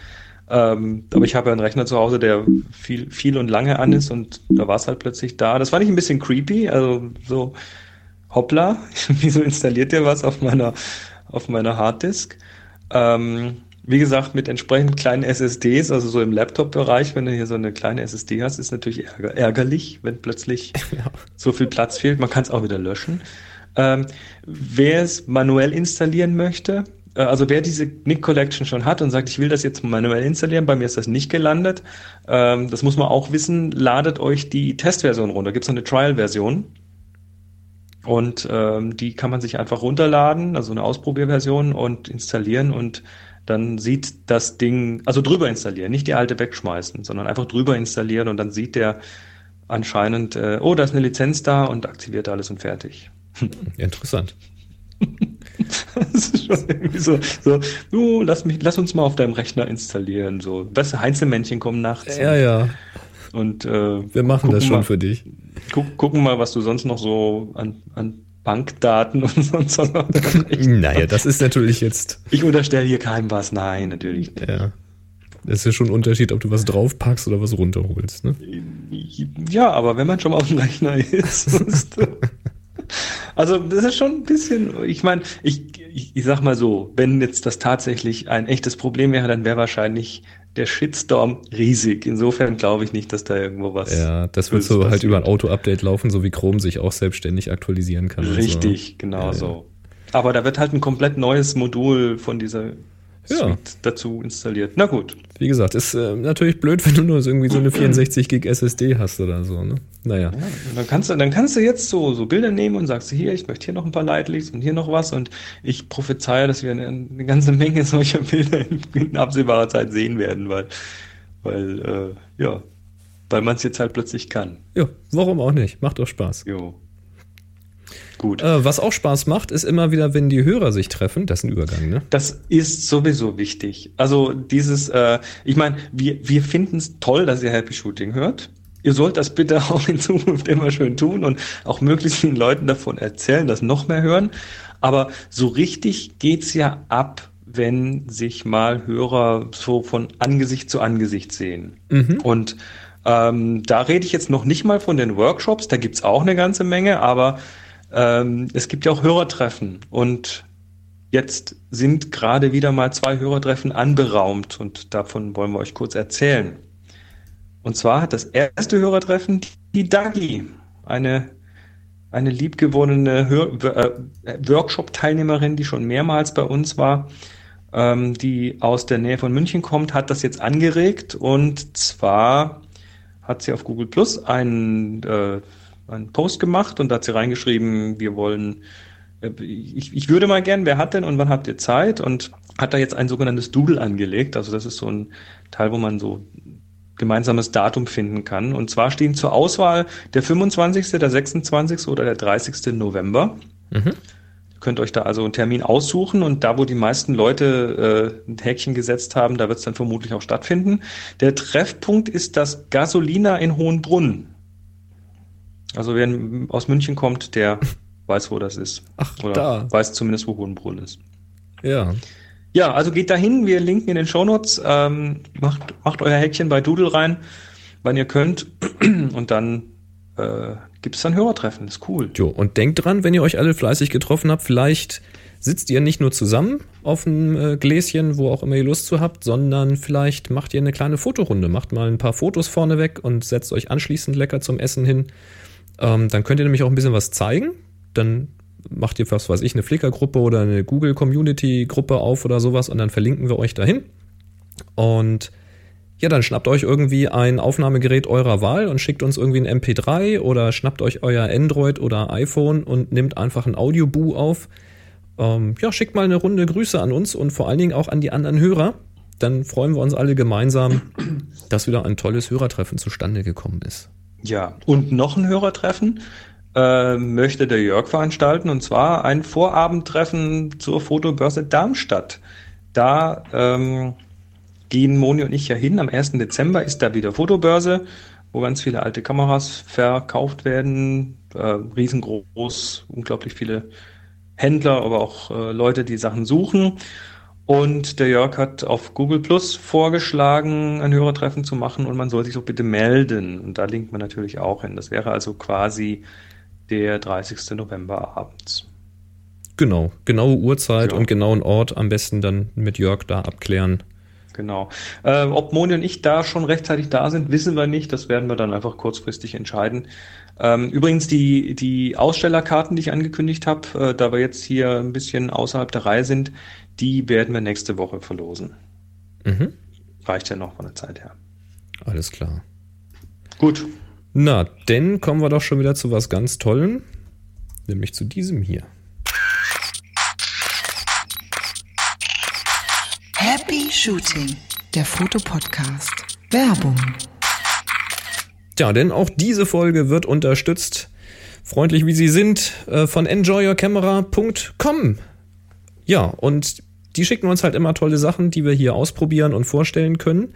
Ähm, aber ich habe ja einen Rechner zu Hause, der viel, viel und lange an ist und da war es halt plötzlich da. Das fand ich ein bisschen creepy. Also so, hoppla, wieso installiert ihr was auf meiner, auf meiner Harddisk? Ähm, wie gesagt, mit entsprechend kleinen SSDs, also so im Laptop-Bereich, wenn du hier so eine kleine SSD hast, ist natürlich ärger ärgerlich, wenn plötzlich ja. so viel Platz fehlt. Man kann es auch wieder löschen. Ähm, wer es manuell installieren möchte, äh, also wer diese Nick Collection schon hat und sagt, ich will das jetzt manuell installieren, bei mir ist das nicht gelandet, ähm, das muss man auch wissen, ladet euch die Testversion runter. Gibt es eine Trial-Version und ähm, die kann man sich einfach runterladen, also eine Ausprobierversion und installieren und dann sieht das Ding, also drüber installieren, nicht die alte wegschmeißen, sondern einfach drüber installieren und dann sieht der anscheinend, äh, oh, da ist eine Lizenz da und aktiviert alles und fertig. Interessant. das ist schon irgendwie so, so du, lass, mich, lass uns mal auf deinem Rechner installieren. So, weißt du, Heinzelmännchen kommen nachts. Ja, ja. Und äh, wir machen das schon mal, für dich. Guck, gucken mal, was du sonst noch so an, an Bankdaten und sonst was. naja, das ist natürlich jetzt. Ich unterstelle hier keinem was. Nein, natürlich nicht. Ja. Das ist ja schon ein Unterschied, ob du was draufpackst oder was runterholst, ne? Ja, aber wenn man schon mal auf dem Rechner ist. also, das ist schon ein bisschen, ich meine, ich, ich, ich sag mal so, wenn jetzt das tatsächlich ein echtes Problem wäre, dann wäre wahrscheinlich der Shitstorm riesig. Insofern glaube ich nicht, dass da irgendwo was. Ja, das wird so halt über ein Auto-Update laufen, so wie Chrome sich auch selbstständig aktualisieren kann. Richtig, so. genau ja, so. Aber da wird halt ein komplett neues Modul von dieser ja. dazu installiert. Na gut. Wie gesagt, ist äh, natürlich blöd, wenn du nur so irgendwie so eine 64 Gig SSD hast oder so, ne? Naja. Ja, dann kannst du, dann kannst du jetzt so, so Bilder nehmen und sagst hier, ich möchte hier noch ein paar Lightleaks und hier noch was und ich prophezeie, dass wir eine, eine ganze Menge solcher Bilder in, in, absehbarer Zeit sehen werden, weil, weil, äh, ja, weil man es jetzt halt plötzlich kann. Ja, warum auch nicht? Macht doch Spaß. Jo. Gut. Äh, was auch Spaß macht, ist immer wieder, wenn die Hörer sich treffen. Das ist ein Übergang, ne? Das ist sowieso wichtig. Also dieses, äh, ich meine, wir, wir finden es toll, dass ihr Happy Shooting hört. ihr sollt das bitte auch in Zukunft immer schön tun und auch möglichst vielen Leuten davon erzählen, dass noch mehr hören. Aber so richtig geht's ja ab, wenn sich mal Hörer so von Angesicht zu Angesicht sehen. Mhm. Und ähm, da rede ich jetzt noch nicht mal von den Workshops, da gibt's auch eine ganze Menge, aber ähm, es gibt ja auch Hörertreffen und jetzt sind gerade wieder mal zwei Hörertreffen anberaumt und davon wollen wir euch kurz erzählen. Und zwar hat das erste Hörertreffen die Dagi, eine, eine liebgewonnene äh, Workshop-Teilnehmerin, die schon mehrmals bei uns war, ähm, die aus der Nähe von München kommt, hat das jetzt angeregt. Und zwar hat sie auf Google Plus einen, äh, einen Post gemacht und da hat sie reingeschrieben, wir wollen äh, ich, ich würde mal gern, wer hat denn und wann habt ihr Zeit? Und hat da jetzt ein sogenanntes Doodle angelegt. Also das ist so ein Teil, wo man so gemeinsames Datum finden kann. Und zwar stehen zur Auswahl der 25., der 26. oder der 30. November. Mhm. Ihr könnt euch da also einen Termin aussuchen und da, wo die meisten Leute äh, ein Häkchen gesetzt haben, da wird es dann vermutlich auch stattfinden. Der Treffpunkt ist das Gasolina in Hohenbrunn. Also wer aus München kommt, der weiß, wo das ist. Ach, Oder da. weiß zumindest, wo Hohenbrunn ist. Ja. Ja, also geht dahin, wir linken in den Shownotes, ähm, macht, macht euer Häkchen bei Doodle rein, wann ihr könnt und dann äh, gibt es dann Hörertreffen, ist cool. Jo, und denkt dran, wenn ihr euch alle fleißig getroffen habt, vielleicht sitzt ihr nicht nur zusammen auf einem äh, Gläschen, wo auch immer ihr Lust zu habt, sondern vielleicht macht ihr eine kleine Fotorunde, macht mal ein paar Fotos vorne weg und setzt euch anschließend lecker zum Essen hin. Ähm, dann könnt ihr nämlich auch ein bisschen was zeigen. Dann macht ihr, was weiß ich, eine Flickr-Gruppe oder eine Google-Community-Gruppe auf oder sowas und dann verlinken wir euch dahin. Und ja, dann schnappt euch irgendwie ein Aufnahmegerät eurer Wahl und schickt uns irgendwie ein MP3 oder schnappt euch euer Android oder iPhone und nimmt einfach ein Audioboo auf. Ähm, ja, schickt mal eine Runde Grüße an uns und vor allen Dingen auch an die anderen Hörer. Dann freuen wir uns alle gemeinsam, dass wieder ein tolles Hörertreffen zustande gekommen ist. Ja, und noch ein Hörertreffen äh, möchte der Jörg veranstalten und zwar ein Vorabendtreffen zur Fotobörse Darmstadt. Da ähm, gehen Moni und ich ja hin. Am 1. Dezember ist da wieder Fotobörse, wo ganz viele alte Kameras verkauft werden. Äh, riesengroß, unglaublich viele Händler, aber auch äh, Leute, die Sachen suchen. Und der Jörg hat auf Google Plus vorgeschlagen, ein Hörertreffen zu machen und man soll sich doch bitte melden. Und da linkt man natürlich auch hin. Das wäre also quasi der 30. November abends. Genau, genaue Uhrzeit ja. und genauen Ort am besten dann mit Jörg da abklären. Genau. Äh, ob Moni und ich da schon rechtzeitig da sind, wissen wir nicht. Das werden wir dann einfach kurzfristig entscheiden. Ähm, übrigens die, die Ausstellerkarten, die ich angekündigt habe, äh, da wir jetzt hier ein bisschen außerhalb der Reihe sind, die werden wir nächste Woche verlosen. Mhm. Reicht ja noch von der Zeit her. Alles klar. Gut. Na, denn kommen wir doch schon wieder zu was ganz Tollen, nämlich zu diesem hier. Happy Shooting, der Fotopodcast. Werbung. Tja, denn auch diese Folge wird unterstützt, freundlich wie sie sind, äh, von enjoyyourcamera.com. Ja, und die schicken uns halt immer tolle Sachen, die wir hier ausprobieren und vorstellen können.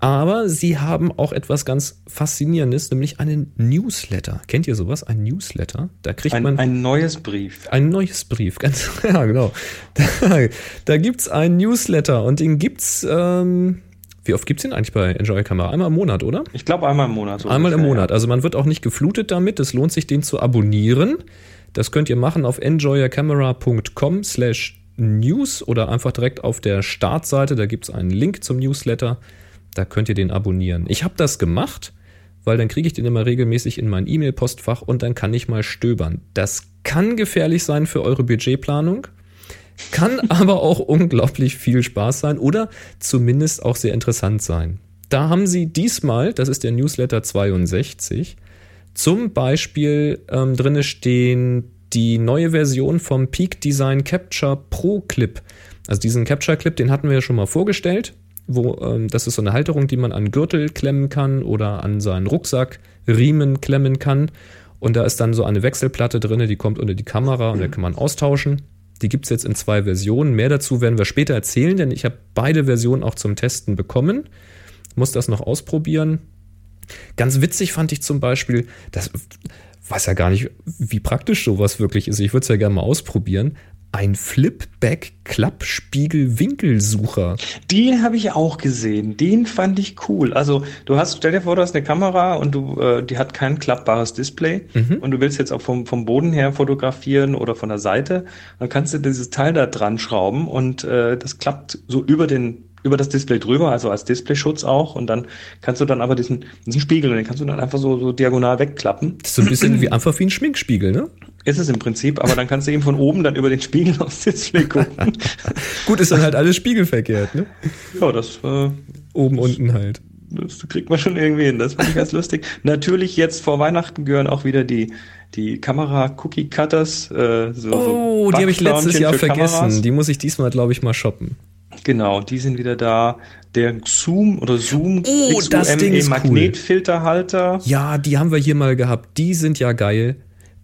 Aber sie haben auch etwas ganz Faszinierendes, nämlich einen Newsletter. Kennt ihr sowas? Ein Newsletter? Da kriegt ein, man. Ein neues Brief. Ein neues Brief, ganz, ja, genau. Da, da gibt's einen Newsletter und den gibt's, ähm, wie oft gibt's den eigentlich bei Enjoy Camera? Einmal im Monat, oder? Ich glaube einmal im Monat. So einmal im Monat. Also man wird auch nicht geflutet damit. Es lohnt sich, den zu abonnieren. Das könnt ihr machen auf enjoyercamera.com slash news oder einfach direkt auf der Startseite. Da gibt's einen Link zum Newsletter. Da könnt ihr den abonnieren. Ich habe das gemacht, weil dann kriege ich den immer regelmäßig in mein E-Mail-Postfach und dann kann ich mal stöbern. Das kann gefährlich sein für eure Budgetplanung, kann aber auch unglaublich viel Spaß sein oder zumindest auch sehr interessant sein. Da haben sie diesmal, das ist der Newsletter 62, zum Beispiel ähm, drinne stehen die neue Version vom Peak Design Capture Pro Clip. Also diesen Capture Clip, den hatten wir ja schon mal vorgestellt wo ähm, das ist so eine Halterung, die man an Gürtel klemmen kann oder an seinen Rucksack Riemen klemmen kann. Und da ist dann so eine Wechselplatte drin, die kommt unter die Kamera und da kann man austauschen. Die gibt es jetzt in zwei Versionen. Mehr dazu werden wir später erzählen, denn ich habe beide Versionen auch zum Testen bekommen. Muss das noch ausprobieren. Ganz witzig fand ich zum Beispiel, das weiß ja gar nicht, wie praktisch sowas wirklich ist. Ich würde es ja gerne mal ausprobieren. Ein Flipback-Klappspiegel-Winkelsucher. Den habe ich auch gesehen. Den fand ich cool. Also du hast, stell dir vor, du hast eine Kamera und du, äh, die hat kein klappbares Display Mhm. und du willst jetzt auch vom, vom Boden her fotografieren oder von der Seite. Dann kannst du dieses Teil da dran schrauben und äh, das klappt so über den über das Display drüber, also als Displayschutz auch. Und dann kannst du dann aber diesen, diesen Spiegel, den kannst du dann einfach so, so diagonal wegklappen. Das ist so ein bisschen wie einfach wie ein Schminkspiegel, ne? Ist es im Prinzip, aber dann kannst du eben von oben dann über den Spiegel aufs Display gucken. Gut, ist dann halt alles spiegelverkehrt, ne? ja, das äh, Oben, unten halt. Das kriegt man schon irgendwie hin. Das finde ich ganz lustig. Natürlich jetzt vor Weihnachten gehören auch wieder die, die Kamera-Cookie-Cutters. Äh, so, Oh, so die habe ich letztes Jahr vergessen. Kameras. Die muss ich diesmal, glaube ich, mal shoppen. Genau, die sind wieder da. Der Zoom oder Zoom Oh, das Ding ist cool. Magnetfilterhalter. Ja, die haben wir hier mal gehabt. Die sind ja geil.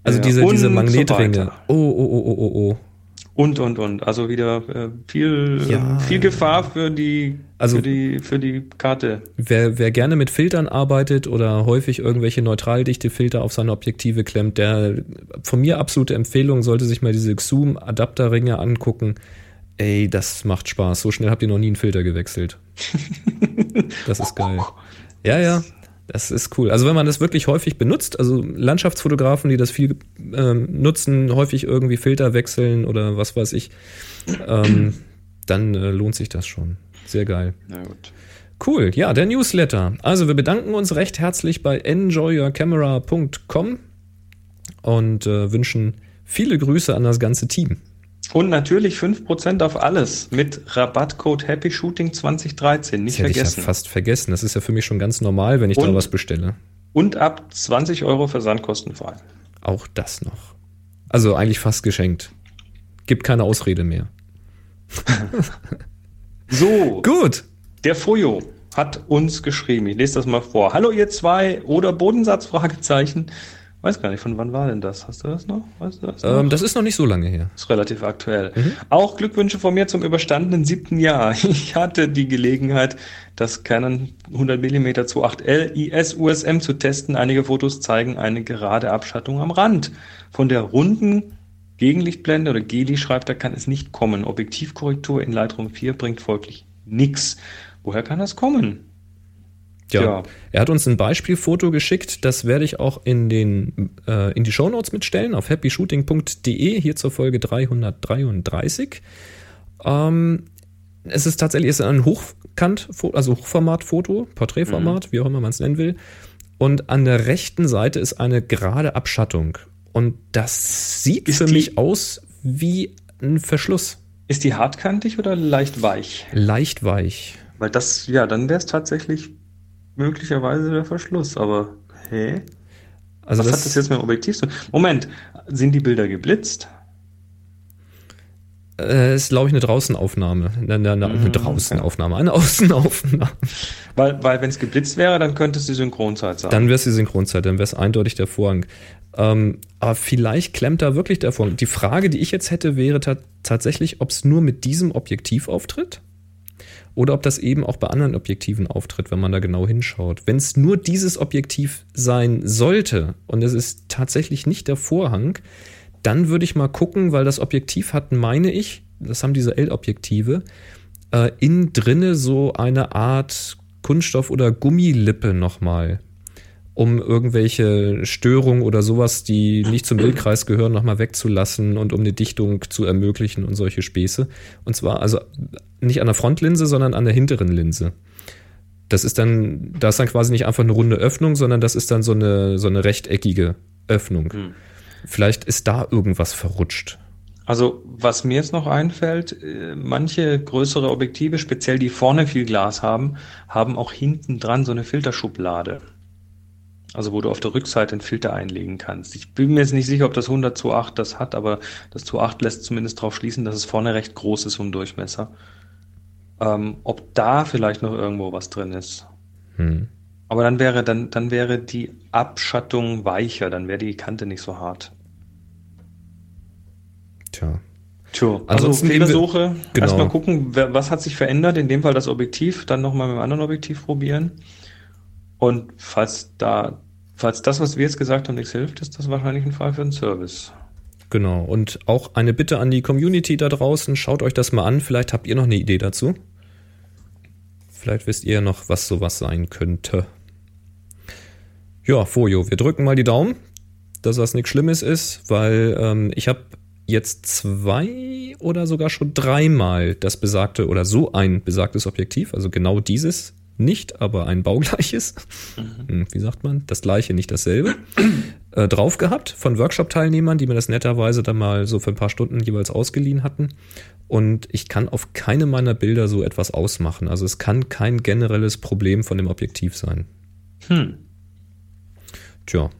Also Ja, diese, diese so Magnetringe. weiter. oh, oh, oh, oh, oh, oh. Und, und, und. Also wieder äh, viel, Ja. äh, viel Gefahr für die, Also- für die, für die Karte. Wer, wer gerne mit Filtern arbeitet oder häufig irgendwelche neutraldichte Filter auf seine Objektive klemmt, der von mir absolute Empfehlung sollte sich mal diese Xoom-Adapterringe angucken. Ey, das macht Spaß. So schnell habt ihr noch nie einen Filter gewechselt. Das ist geil. Ja, ja, das ist cool. Also wenn man das wirklich häufig benutzt, also Landschaftsfotografen, die das viel ähm, nutzen, häufig irgendwie Filter wechseln oder was weiß ich, ähm, dann äh, lohnt sich das schon. Sehr geil. Na gut. Cool, ja, der Newsletter. Also wir bedanken uns recht herzlich bei enjoyyourcamera.com und äh, wünschen viele Grüße an das ganze Team. Und natürlich 5% auf alles mit Rabattcode Happy Shooting 2013. Nicht Das hätte ich vergessen. ja fast vergessen. Das ist ja für mich schon ganz normal, wenn ich da Und- was bestelle. Und ab 20 Euro versandkostenfrei. Auch das noch. Also eigentlich fast geschenkt. Gibt keine Ausrede mehr. So, Gut. der Fojo hat uns geschrieben. Ich lese das mal vor. Hallo ihr zwei oder Bodensatz? Fragezeichen. Weiß gar nicht, von wann war denn das? Hast du das noch? Weißt du das noch? Ähm, das ist noch nicht so lange her. ist relativ aktuell. Auch Glückwünsche von mir zum überstandenen siebten Jahr. Ich hatte die Gelegenheit, das Canon 100 mm 2.8L IS USM zu testen. Einige Fotos zeigen eine gerade Abschattung am Rand. Von der runden Gegenlichtblende oder Geli schreibt er, kann es nicht kommen. Objektivkorrektur in Lightroom 4 bringt folglich nichts. Woher kann das kommen? Ja. Tja. Er hat uns ein Beispielfoto geschickt, das werde ich auch in, den, äh, in die Shownotes mitstellen auf happyshooting.de, hier zur Folge 333. Ähm, es ist tatsächlich es ist ein Hochkant, also Hochformatfoto, Porträtformat, wie auch immer man es nennen will. Und an der rechten Seite ist eine gerade Abschattung. Und das sieht Ist für die- mich aus wie ein Verschluss. Ist die hartkantig oder leicht weich? Leicht weich. Weil das, ja, dann wäre es tatsächlich möglicherweise der Verschluss, aber hä? Also Was hat das jetzt mit dem Objektiv zu tun? Moment, sind die Bilder geblitzt? äh, ist, glaube ich, eine Draußenaufnahme. Eine, eine, eine Mhm, Draußenaufnahme, eine Außenaufnahme. Weil, weil wenn es geblitzt wäre, dann könnte es die Synchronzeit sein. Dann wäre es die Synchronzeit, dann wäre es eindeutig der Vorhang. Ähm, aber vielleicht klemmt da wirklich der Vorhang. Die Frage, die ich jetzt hätte, wäre ta tatsächlich, ob es nur mit diesem Objektiv auftritt oder ob das eben auch bei anderen Objektiven auftritt, wenn man da genau hinschaut. Wenn es nur dieses Objektiv sein sollte und es ist tatsächlich nicht der Vorhang, dann würde ich mal gucken, weil das Objektiv hat, meine ich, das haben diese L-Objektive, äh, innen drinne so eine Art Kunststoff- oder Gummilippe nochmal, um irgendwelche Störungen oder sowas, die nicht zum Bildkreis gehören, nochmal wegzulassen und um eine Dichtung zu ermöglichen und solche Späße. Und zwar also nicht an der Frontlinse, sondern an der hinteren Linse. Das ist dann, da ist dann quasi nicht einfach eine runde Öffnung, sondern das ist dann so eine, so eine rechteckige Öffnung. Hm. Vielleicht ist da irgendwas verrutscht. Also, was mir jetzt noch einfällt, äh, manche größere Objektive, speziell die vorne viel Glas haben, haben auch hinten dran so eine Filterschublade. Also, wo du auf der Rückseite einen Filter einlegen kannst. Ich bin mir jetzt nicht sicher, ob das 100 zu 8 das hat, aber das zu 8 lässt zumindest darauf schließen, dass es vorne recht groß ist vom Durchmesser. Ähm, ob da vielleicht noch irgendwo was drin ist. Hm. Aber dann wäre, dann, dann wäre die Abschattung weicher, dann wäre die Kante nicht so hart. Tja. Tja, also Ansonsten Fehlersuche, Genau. erstmal gucken, was hat sich verändert, in dem Fall das Objektiv, dann nochmal mit einem anderen Objektiv probieren. Und falls da, falls das, was wir jetzt gesagt haben, nichts hilft, ist das wahrscheinlich ein Fall für einen Service. Genau. Und auch eine Bitte an die Community da draußen. Schaut euch das mal an. Vielleicht habt ihr noch eine Idee dazu. Vielleicht wisst ihr noch, was sowas sein könnte. Ja, Fojo, wir drücken mal die Daumen, dass das nichts Schlimmes ist, weil ähm, ich habe jetzt zwei oder sogar schon dreimal das besagte oder so ein besagtes Objektiv, also genau dieses nicht, aber ein baugleiches, mhm. wie sagt man, das gleiche, nicht dasselbe, äh, drauf gehabt von Workshop-Teilnehmern, die mir das netterweise dann mal so für ein paar Stunden jeweils ausgeliehen hatten. Und ich kann auf keine meiner Bilder so etwas ausmachen. Also es kann kein generelles Problem von dem Objektiv sein. Hm. Tja.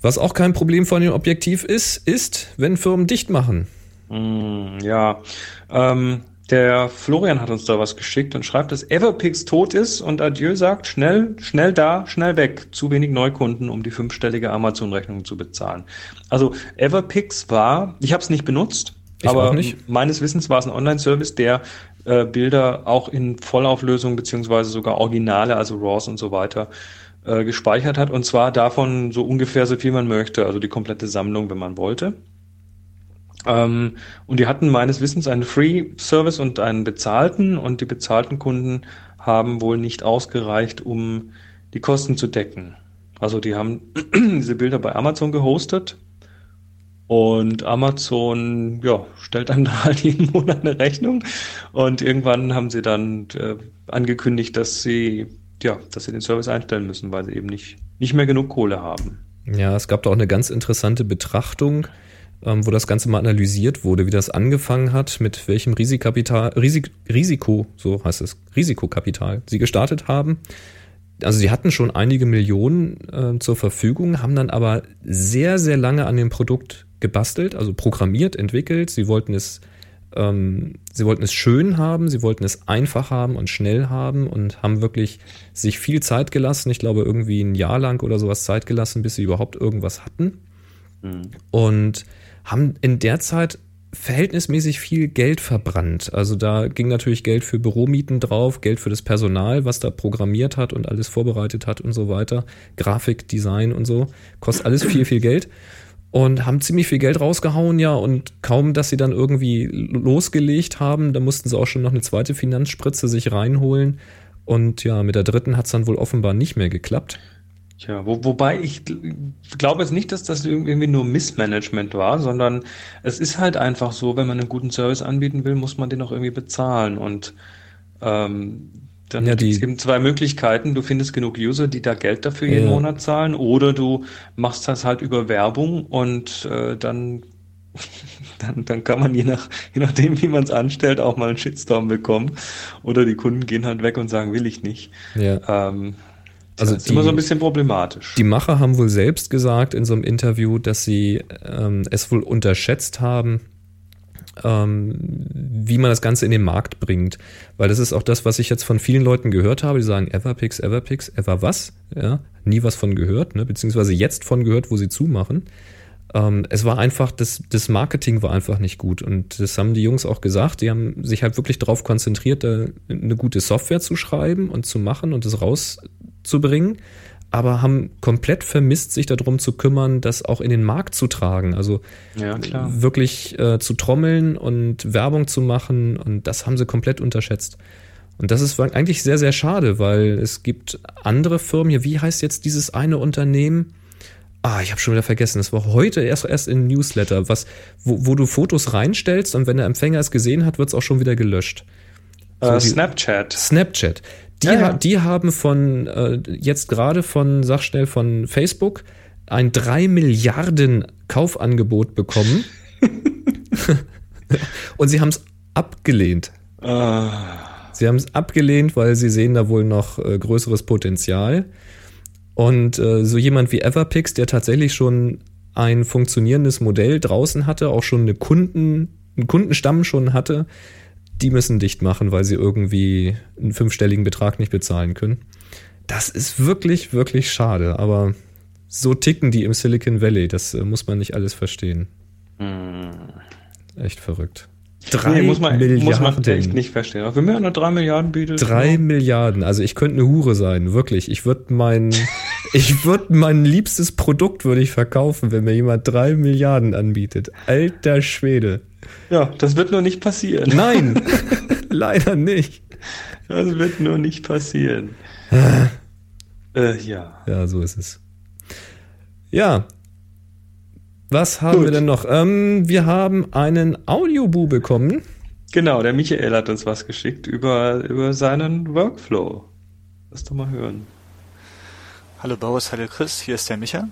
Was auch kein Problem von dem Objektiv ist, ist, wenn Firmen dicht machen. Hm, ja, ähm, der Florian hat uns da was geschickt und schreibt, dass Everpix tot ist und Adieu sagt, schnell, schnell da, schnell weg. Zu wenig Neukunden, um die fünfstellige Amazon-Rechnung zu bezahlen. Also Everpix war, ich habe es nicht benutzt, ich aber meines Wissens war es ein Online-Service, der äh, Bilder auch in Vollauflösung beziehungsweise sogar Originale, also RAWs und so weiter, äh, gespeichert hat. Und zwar davon so ungefähr so viel man möchte, also die komplette Sammlung, wenn man wollte. Ähm, und die hatten meines Wissens einen Free-Service und einen bezahlten und die bezahlten Kunden haben wohl nicht ausgereicht, um die Kosten zu decken. Also die haben diese Bilder bei Amazon gehostet und Amazon ja, stellt einem da halt jeden Monat eine Rechnung und irgendwann haben sie dann äh, angekündigt, dass sie ja, dass sie den Service einstellen müssen, weil sie eben nicht, nicht mehr genug Kohle haben. Ja, es gab da auch eine ganz interessante Betrachtung wo das Ganze mal analysiert wurde, wie das angefangen hat, mit welchem Risikapital, Risik, Risiko, so heißt es, Risikokapital sie gestartet haben. Also sie hatten schon einige Millionen äh, zur Verfügung, haben dann aber sehr, sehr lange an dem Produkt gebastelt, also programmiert, entwickelt. Sie wollten es, ähm, sie wollten es schön haben, sie wollten es einfach haben und schnell haben und haben wirklich sich viel Zeit gelassen. Ich glaube irgendwie ein Jahr lang oder sowas Zeit gelassen, bis sie überhaupt irgendwas hatten. Mhm. Und haben in der Zeit verhältnismäßig viel Geld verbrannt. Also da ging natürlich Geld für Büromieten drauf, Geld für das Personal, was da programmiert hat und alles vorbereitet hat und so weiter. Grafik, Design und so. Kostet alles viel, viel Geld. Und haben ziemlich viel Geld rausgehauen, ja. Und kaum, dass sie dann irgendwie losgelegt haben, da mussten sie auch schon noch eine zweite Finanzspritze sich reinholen. Und ja, mit der dritten hat es dann wohl offenbar nicht mehr geklappt. Tja, wo, wobei ich glaube jetzt nicht, dass das irgendwie nur Missmanagement war, sondern es ist halt einfach so, wenn man einen guten Service anbieten will, muss man den auch irgendwie bezahlen. Und ähm, dann ja, gibt es eben zwei Möglichkeiten. Du findest genug User, die da Geld dafür jeden ja. Monat zahlen, oder du machst das halt über Werbung und äh, dann, dann, dann kann man je, nach, je nachdem, wie man es anstellt, auch mal einen Shitstorm bekommen. Oder die Kunden gehen halt weg und sagen, will ich nicht. Ja. Ähm, also das ist die, immer so ein bisschen problematisch. Die Macher haben wohl selbst gesagt in so einem Interview, dass sie ähm, es wohl unterschätzt haben, ähm, wie man das Ganze in den Markt bringt. Weil das ist auch das, was ich jetzt von vielen Leuten gehört habe, die sagen, Everpix, Everpix, Ever was? Ja, nie was von gehört, ne? beziehungsweise jetzt von gehört, wo sie zumachen. Ähm, es war einfach, das, das Marketing war einfach nicht gut. Und das haben die Jungs auch gesagt. Die haben sich halt wirklich darauf konzentriert, eine gute Software zu schreiben und zu machen und das raus zu bringen, aber haben komplett vermisst, sich darum zu kümmern, das auch in den Markt zu tragen. Also ja, wirklich äh, zu trommeln und Werbung zu machen und das haben sie komplett unterschätzt. Und das ist eigentlich sehr, sehr schade, weil es gibt andere Firmen hier. Wie heißt jetzt dieses eine Unternehmen? Ah, ich habe schon wieder vergessen. Es war heute erst, erst in Newsletter, was, wo, wo du Fotos reinstellst und wenn der Empfänger es gesehen hat, wird es auch schon wieder gelöscht. So uh, Snapchat. Snapchat. Die, ja, ja. die haben von, äh, jetzt gerade von, sag schnell, von Facebook ein 3 Milliarden Kaufangebot bekommen. Und sie haben es abgelehnt. Uh. Sie haben es abgelehnt, weil sie sehen da wohl noch äh, größeres Potenzial. Und äh, so jemand wie Everpix, der tatsächlich schon ein funktionierendes Modell draußen hatte, auch schon eine Kunden, einen Kundenstamm schon hatte, die müssen dicht machen, weil sie irgendwie einen fünfstelligen Betrag nicht bezahlen können. Das ist wirklich, wirklich schade, aber so ticken die im Silicon Valley, das äh, muss man nicht alles verstehen. Mm. Echt verrückt. Drei Nee, muss man, Milliarden. muss man echt nicht verstehen. Aber wenn mir einer drei Milliarden bietet. Drei ja. Milliarden. Also ich könnte eine Hure sein, wirklich. Ich würde mein, ich würde mein liebstes Produkt würde ich verkaufen, wenn mir jemand drei Milliarden anbietet. Alter Schwede. Ja, das wird nur nicht passieren. Nein, leider nicht. Das wird nur nicht passieren. äh, ja. Ja, so ist es. Ja. Was haben Gut. wir denn noch? Ähm, wir haben einen Audioboo bekommen. Genau, der Michael hat uns was geschickt über, über seinen Workflow. Lass doch mal hören. Hallo Boris, hallo Chris, hier ist der Micha.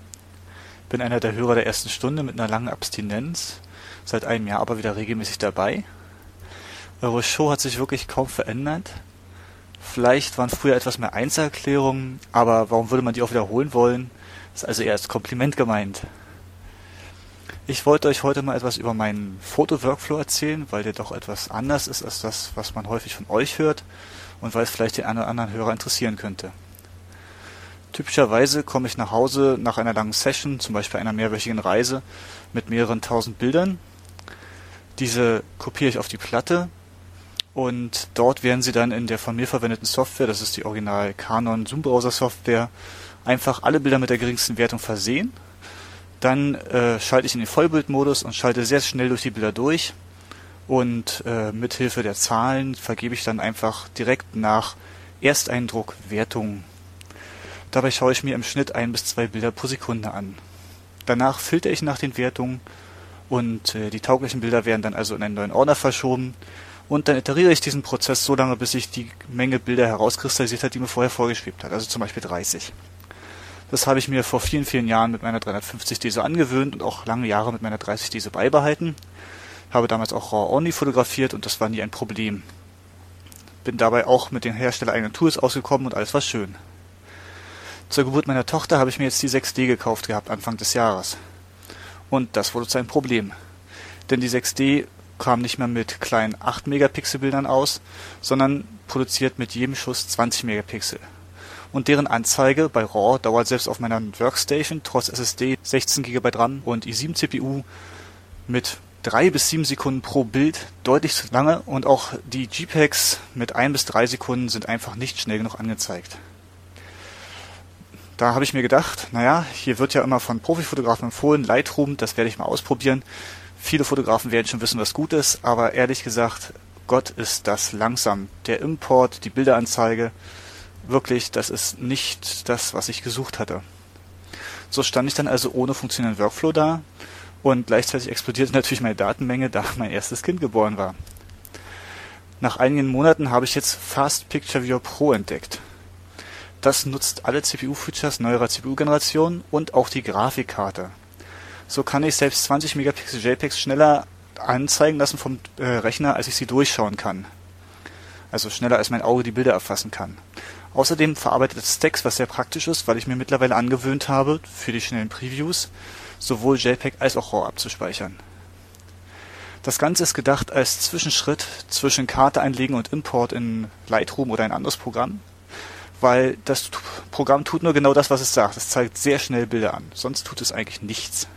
Bin einer der Hörer der ersten Stunde mit einer langen Abstinenz, seit einem Jahr aber wieder regelmäßig dabei. Eure Show hat sich wirklich kaum verändert. Vielleicht waren früher etwas mehr Einzelerklärungen, aber warum würde man die auch wiederholen wollen? Ist also eher als Kompliment gemeint. Ich wollte euch heute mal etwas über meinen Foto-Workflow erzählen, weil der doch etwas anders ist als das, was man häufig von euch hört und weil es vielleicht den einen oder anderen Hörer interessieren könnte. Typischerweise komme ich nach Hause nach einer langen Session, zum Beispiel einer mehrwöchigen Reise, mit mehreren tausend Bildern. Diese kopiere ich auf die Platte und dort werden sie dann in der von mir verwendeten Software, das ist die Original Canon Zoom Browser Software, einfach alle Bilder mit der geringsten Wertung versehen. Dann äh, schalte ich in den Vollbildmodus und schalte sehr schnell durch die Bilder durch und äh, mithilfe der Zahlen vergebe ich dann einfach direkt nach Ersteindruck Wertungen. Dabei schaue ich mir im Schnitt ein bis zwei Bilder pro Sekunde an. Danach filter ich nach den Wertungen und äh, die tauglichen Bilder werden dann also in einen neuen Ordner verschoben und dann iteriere ich diesen Prozess so lange, bis sich die Menge Bilder herauskristallisiert hat, die mir vorher vorgeschwebt hat, also zum Beispiel 30. Das habe ich mir vor vielen, vielen Jahren mit meiner 350D so angewöhnt und auch lange Jahre mit meiner 30D so beibehalten. Habe damals auch RAW-Only fotografiert und das war nie ein Problem. Bin dabei auch mit den herstellereigenen Tools ausgekommen und alles war schön. Zur Geburt meiner Tochter habe ich mir jetzt die 6D gekauft gehabt, Anfang des Jahres. Und das wurde zu einem Problem. Denn die 6D kam nicht mehr mit kleinen 8 Megapixel Bildern aus, sondern produziert mit jedem Schuss 20 Megapixel. Und deren Anzeige bei RAW dauert selbst auf meiner Workstation trotz SSD 16 GB RAM und i7 CPU mit 3 bis 7 Sekunden pro Bild deutlich zu lange und auch die JPEGs mit 1 bis 3 Sekunden sind einfach nicht schnell genug angezeigt. Da habe ich mir gedacht, naja, hier wird ja immer von Profifotografen empfohlen, Lightroom, das werde ich mal ausprobieren. Viele Fotografen werden schon wissen, was gut ist, aber ehrlich gesagt, Gott ist das langsam. Der Import, die Bilderanzeige, wirklich, das ist nicht das, was ich gesucht hatte. So stand ich dann also ohne funktionierenden Workflow da und gleichzeitig explodierte natürlich meine Datenmenge, da mein erstes Kind geboren war. Nach einigen Monaten habe ich jetzt Fast Picture Viewer Pro entdeckt. Das nutzt alle CPU-Features neuerer CPU-Generation und auch die Grafikkarte. So kann ich selbst 20 Megapixel JPEGs schneller anzeigen lassen vom äh, Rechner, als ich sie durchschauen kann. Also schneller als mein Auge die Bilder erfassen kann. Außerdem verarbeitet es Stacks, was sehr praktisch ist, weil ich mir mittlerweile angewöhnt habe, für die schnellen Previews sowohl JPEG als auch RAW abzuspeichern. Das Ganze ist gedacht als Zwischenschritt zwischen Karte einlegen und Import in Lightroom oder ein anderes Programm, weil das Programm tut nur genau das, was es sagt. Es zeigt sehr schnell Bilder an, sonst tut es eigentlich nichts.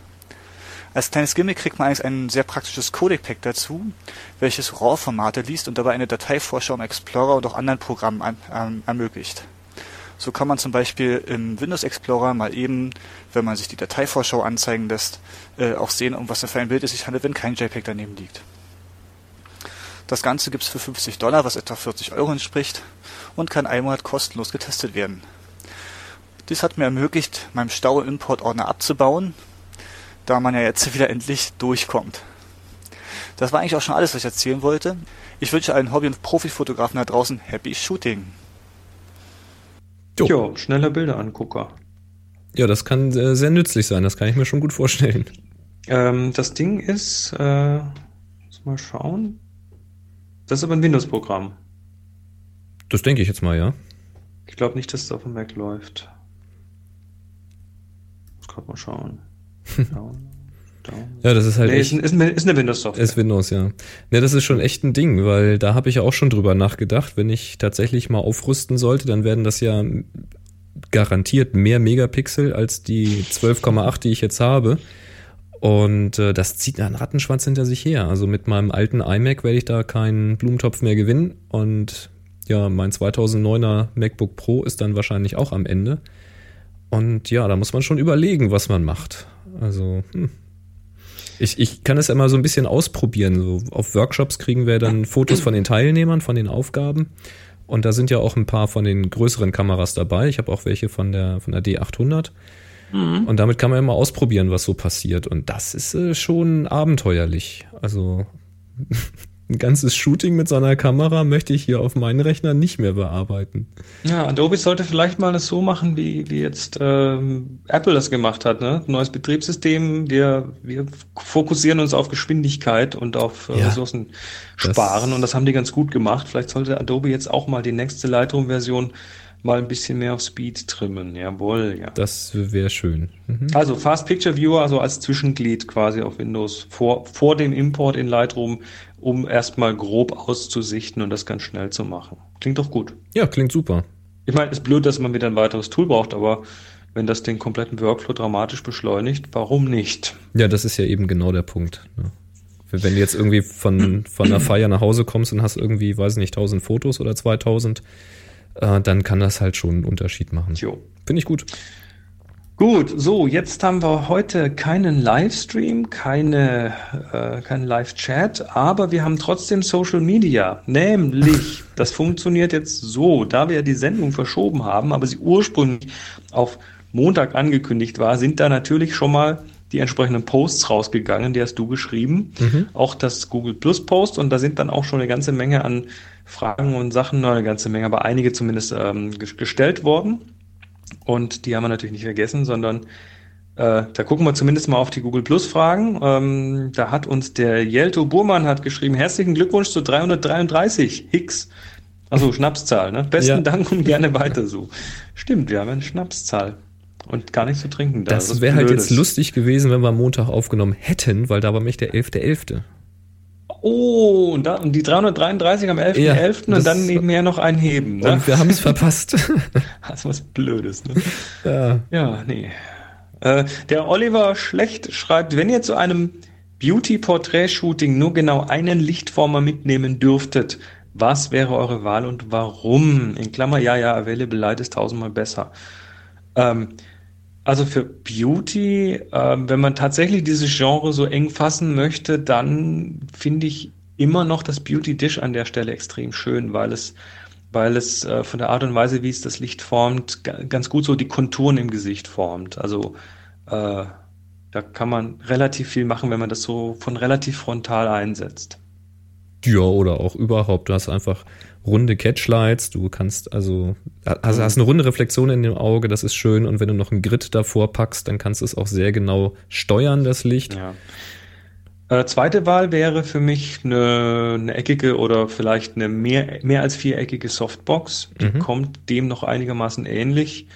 Als kleines Gimmick kriegt man eigentlich ein sehr praktisches Codec-Pack dazu, welches RAW-Formate liest und dabei eine Dateivorschau im Explorer und auch anderen Programmen an, ähm, ermöglicht. So kann man zum Beispiel im Windows Explorer mal eben, wenn man sich die Dateivorschau anzeigen lässt, äh, auch sehen, um was für ein Bild es sich handelt, wenn kein JPEG daneben liegt. Das Ganze gibt's für 50 Dollar, was etwa 40 Euro entspricht, und kann einen Monat kostenlos getestet werden. Dies hat mir ermöglicht, meinem Stau im Importordner abzubauen, da man ja jetzt wieder endlich durchkommt. Das war eigentlich auch schon alles, was ich erzählen wollte. Ich wünsche allen Hobby- und Profifotografen da draußen Happy Shooting. Jo. Jo, schneller Bilderangucker. Ja, das kann äh, sehr nützlich sein, das kann ich mir schon gut vorstellen. Ähm, das Ding ist, äh, muss mal schauen. Das ist aber ein Windows-Programm. Das denke ich jetzt mal, ja. Ich glaube nicht, dass es auf dem Mac läuft. Muss gerade mal schauen. Down, down. Ja, das ist halt nee, echt. ist, ein- ist, eine- Windows-Software. Ist Windows, ja. Ne, das ist schon echt ein Ding, weil da habe ich ja auch schon drüber nachgedacht. Wenn ich tatsächlich mal aufrüsten sollte, dann werden das ja garantiert mehr Megapixel als die 12,8, die ich jetzt habe. Und äh, das zieht einen Rattenschwanz hinter sich her. Also mit meinem alten iMac werde ich da keinen Blumentopf mehr gewinnen. Und ja, mein 2009er MacBook Pro ist dann wahrscheinlich auch am Ende. Und ja, da muss man schon überlegen, was man macht. Also, hm. Ich, ich kann es ja mal so ein bisschen ausprobieren. So auf Workshops kriegen wir dann Fotos von den Teilnehmern, von den Aufgaben. Und da sind ja auch ein paar von den größeren Kameras dabei. Ich habe auch welche von der, von der D800. Mhm. Und damit kann man immer ausprobieren, was so passiert. Und das ist äh, schon abenteuerlich. Also ein ganzes Shooting mit seiner Kamera möchte ich hier auf meinen Rechner nicht mehr bearbeiten. Ja, Adobe sollte vielleicht mal das so machen, wie, wie jetzt ähm, Apple das gemacht hat. Ne? Neues Betriebssystem, wir, wir fokussieren uns auf Geschwindigkeit und auf äh, ja, Ressourcen sparen und das haben die ganz gut gemacht. Vielleicht sollte Adobe jetzt auch mal die nächste Lightroom-Version mal ein bisschen mehr auf Speed trimmen. Jawohl, ja. Das wäre schön. Mhm. Also Fast Picture Viewer, also als Zwischenglied quasi auf Windows vor, vor dem Import in Lightroom, um erstmal grob auszusichten und das ganz schnell zu machen. Klingt doch gut. Ja, klingt super. Ich meine, ist blöd, dass man wieder ein weiteres Tool braucht, aber wenn das den kompletten Workflow dramatisch beschleunigt, warum nicht? Ja, das ist ja eben genau der Punkt. Ne? Wenn du jetzt irgendwie von, von einer Feier nach Hause kommst und hast irgendwie, weiß nicht, 1000 Fotos oder 2000, äh, dann kann das halt schon einen Unterschied machen. Finde ich gut. Gut, so, jetzt haben wir heute keinen Livestream, keine, äh, keinen Live-Chat, aber wir haben trotzdem Social Media. Nämlich, das funktioniert jetzt so, da wir die Sendung verschoben haben, aber sie ursprünglich auf Montag angekündigt war, sind da natürlich schon mal die entsprechenden Posts rausgegangen, die hast du geschrieben. Mhm. Auch das Google Plus Post und da sind dann auch schon eine ganze Menge an Fragen und Sachen, eine ganze Menge, aber einige zumindest ähm, gestellt worden. Und die haben wir natürlich nicht vergessen, sondern äh, da gucken wir zumindest mal auf die Google Plus Fragen. Ähm, da hat uns der Jelto Burmann hat geschrieben, herzlichen Glückwunsch zu 333 Hicks. Also Schnapszahl, ne? Besten ja. Dank und gerne weiter so. Stimmt, wir haben eine Schnapszahl und gar nicht zu trinken da. Das, das wäre halt jetzt lustig gewesen, wenn wir am Montag aufgenommen hätten, weil da war mich der 11.11. .11. Oh, und, da, und die 333 am 11.11. Ja, .11. und dann nebenher noch ein Heben. Ne? Und wir haben es verpasst. das ist was Blödes, ne? Ja. Ja, nee. Äh, der Oliver Schlecht schreibt, wenn ihr zu einem Beauty-Portrait-Shooting nur genau einen Lichtformer mitnehmen dürftet, was wäre eure Wahl und warum? In Klammer, ja, ja, Available Light ist tausendmal besser. Ähm, also für Beauty, äh, wenn man tatsächlich dieses Genre so eng fassen möchte, dann finde ich immer noch das Beauty Dish an der Stelle extrem schön, weil es, weil es äh, von der Art und Weise, wie es das Licht formt, ganz gut so die Konturen im Gesicht formt. Also äh, da kann man relativ viel machen, wenn man das so von relativ frontal einsetzt. Ja, oder auch überhaupt. Du hast einfach runde Catchlights, du kannst also, also hast eine runde Reflexion in dem Auge, das ist schön. Und wenn du noch einen Grid davor packst, dann kannst du es auch sehr genau steuern, das Licht. Ja. Äh, zweite Wahl wäre für mich eine, eine, eckige oder vielleicht eine mehr, mehr als viereckige Softbox. Die mhm. kommt dem noch einigermaßen ähnlich.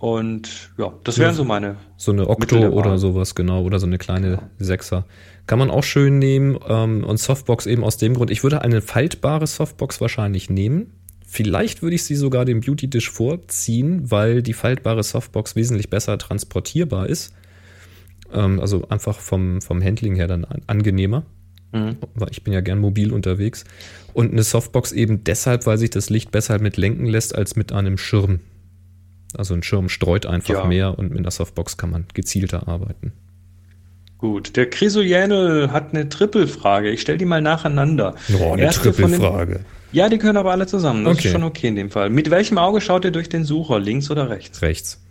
Und ja, das wären so meine. So eine Okto oder sowas, genau. Oder so eine kleine ja. Sechser. Kann man auch schön nehmen. Ähm, und Softbox eben aus dem Grund. Ich würde eine faltbare Softbox wahrscheinlich nehmen. Vielleicht würde ich sie sogar dem Beauty Dish vorziehen, weil die faltbare Softbox wesentlich besser transportierbar ist. Ähm, also einfach vom, vom Handling her dann angenehmer. Mhm. Weil ich bin ja gern mobil unterwegs. Und eine Softbox eben deshalb, weil sich das Licht besser mit lenken lässt als mit einem Schirm. Also ein Schirm streut einfach ja. mehr und mit einer Softbox kann man gezielter arbeiten. Gut, der Chrysojänel hat eine Trippelfrage. Ich stelle die mal nacheinander. Oh, eine Trippelfrage. Ja, die können aber alle zusammen. Das okay. ist schon okay in dem Fall. Mit welchem Auge schaut ihr durch den Sucher? Links oder rechts? Rechts.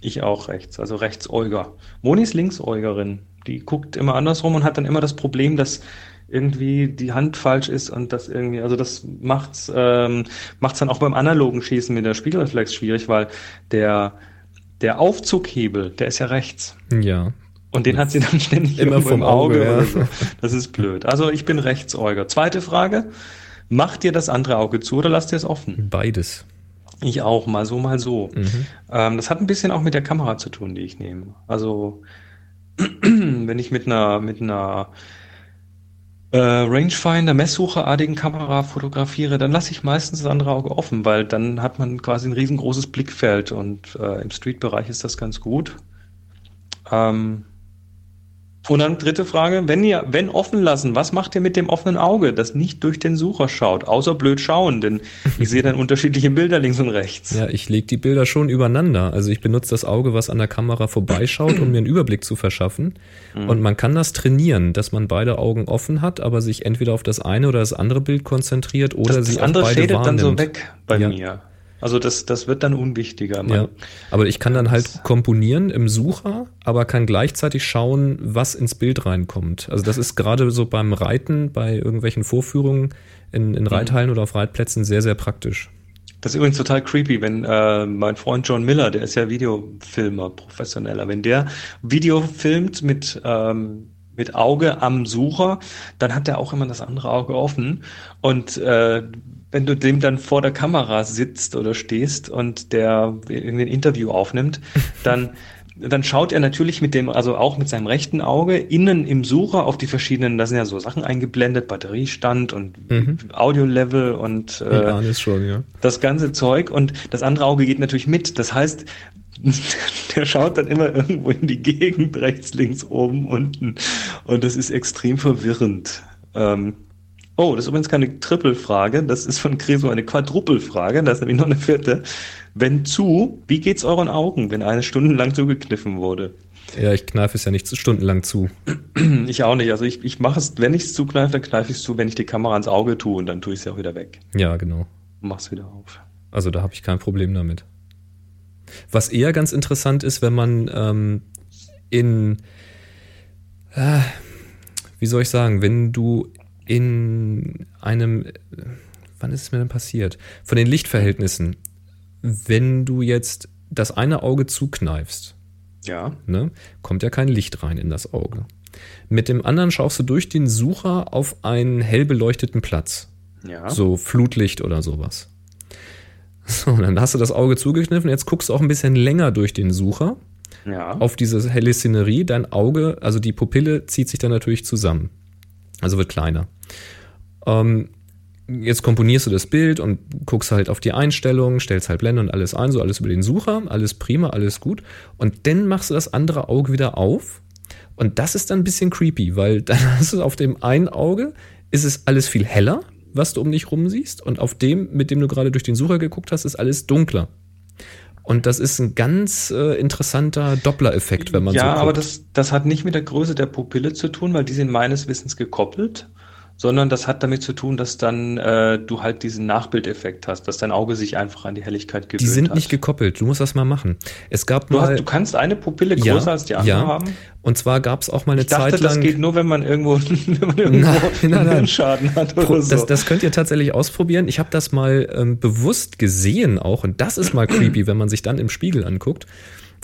Ich auch rechts, also Rechtsäuger. Moni ist Linksäugerin. Die guckt immer andersrum und hat dann immer das Problem, dass irgendwie die Hand falsch ist und das irgendwie, also das macht's, ähm, macht's dann auch beim analogen Schießen mit der Spiegelreflex schwierig, weil der, der Aufzughebel, der ist ja rechts. Ja. Und den hat sie dann ständig immer vom Auge. Auge ja. so. Das ist blöd. Also ich bin Rechtsäuger. Zweite Frage. Macht ihr das andere Auge zu oder lasst ihr es offen? Beides. Ich auch, mal so, mal so. Mhm. Ähm, das hat ein bisschen auch mit der Kamera zu tun, die ich nehme. Also wenn ich mit einer, mit einer äh, Rangefinder Messsucherartigen Kamera fotografiere, dann lasse ich meistens das andere Auge offen, weil dann hat man quasi ein riesengroßes Blickfeld und äh, im Street-Bereich ist das ganz gut. Ähm, Und dann dritte Frage, wenn ihr, wenn offen lassen, was macht ihr mit dem offenen Auge, das nicht durch den Sucher schaut, außer blöd schauen, denn ich sehe dann unterschiedliche Bilder links und rechts. Ja, ich lege die Bilder schon übereinander. Also ich benutze das Auge, was an der Kamera vorbeischaut, um mir einen Überblick zu verschaffen. Mhm. Und man kann das trainieren, dass man beide Augen offen hat, aber sich entweder auf das eine oder das andere Bild konzentriert oder das, sie das andere beide dann wahrnimmt. so weg bei Ja. mir. Also das, das wird dann unwichtiger. Man, Ja, aber ich kann dann halt komponieren im Sucher, aber kann gleichzeitig schauen, was ins Bild reinkommt. Also das ist gerade so beim Reiten, bei irgendwelchen Vorführungen in, Mhm. in Reithallen oder auf Reitplätzen sehr, sehr praktisch. Das ist übrigens total creepy, wenn äh, mein Freund John Miller, der ist ja Videofilmer, professioneller, wenn der Video filmt mit, ähm, mit Auge am Sucher, dann hat er auch immer das andere Auge offen. Und äh, wenn du dem dann vor der Kamera sitzt oder stehst und der irgendein Interview aufnimmt, dann dann schaut er natürlich mit dem, also auch mit seinem rechten Auge innen im Sucher auf die verschiedenen, da sind ja so Sachen eingeblendet, Batteriestand und Mhm. Audio-Level und äh, ahne es schon, ja. das ganze Zeug und das andere Auge geht natürlich mit. Das heißt, der schaut dann immer irgendwo in die Gegend, rechts, links, oben, unten. Und das ist extrem verwirrend. Ähm, oh, das ist übrigens keine Triple-Frage, das ist von Creso eine Quadruple-Frage, da ist nämlich noch eine vierte. Wenn zu, wie geht's euren Augen, wenn eine Stunde lang zugekniffen wurde? Ja, ich kneife es ja nicht stundenlang zu. Ich auch nicht. Also ich, ich mache es, wenn ich es zukneife, dann kneife ich es zu, wenn ich die Kamera ans Auge tue und dann tue ich es ja auch wieder weg. Ja, genau. Und mach's wieder auf. Also da habe ich kein Problem damit. Was eher ganz interessant ist, wenn man ähm, in, äh, wie soll ich sagen, wenn du in einem, wann ist es mir denn passiert? Von den Lichtverhältnissen, wenn du jetzt das eine Auge zukneifst, Ja. ne, kommt ja kein Licht rein in das Auge. Mit dem anderen schaust du durch den Sucher auf einen hell beleuchteten Platz. Ja. So Flutlicht oder sowas. So, und dann hast du das Auge zugekniffen. Jetzt guckst du auch ein bisschen länger durch den Sucher Ja. auf diese helle Szenerie. Dein Auge, also die Pupille, zieht sich dann natürlich zusammen. Also wird kleiner. Ähm, jetzt komponierst du das Bild und guckst halt auf die Einstellungen, stellst halt Blende und alles ein, so alles über den Sucher, alles prima, alles gut. Und dann machst du das andere Auge wieder auf. Und das ist dann ein bisschen creepy, weil dann hast du auf dem einen Auge, ist es alles viel heller, was du um dich rum siehst. Und auf dem, mit dem du gerade durch den Sucher geguckt hast, ist alles dunkler. Und das ist ein ganz äh, interessanter Doppler-Effekt, wenn man ja, so guckt. aber das, das hat nicht mit der Größe der Pupille zu tun, weil die sind meines Wissens gekoppelt, sondern das hat damit zu tun, dass dann äh, du halt diesen Nachbildeffekt hast, dass dein Auge sich einfach an die Helligkeit gewöhnt Die sind hat. nicht gekoppelt. Du musst das mal machen. Es gab du, mal. hast, du kannst eine Pupille Ja, größer als die andere ja. haben. und zwar gab es auch mal eine Ich dachte, Zeit das lang. geht nur, wenn man irgendwo, wenn man irgendwo Nein, nein, nein. einen Schaden hat oder Pro- so. das, das könnt ihr tatsächlich ausprobieren. Ich habe das mal ähm, bewusst gesehen auch und das ist mal creepy, wenn man sich dann im Spiegel anguckt.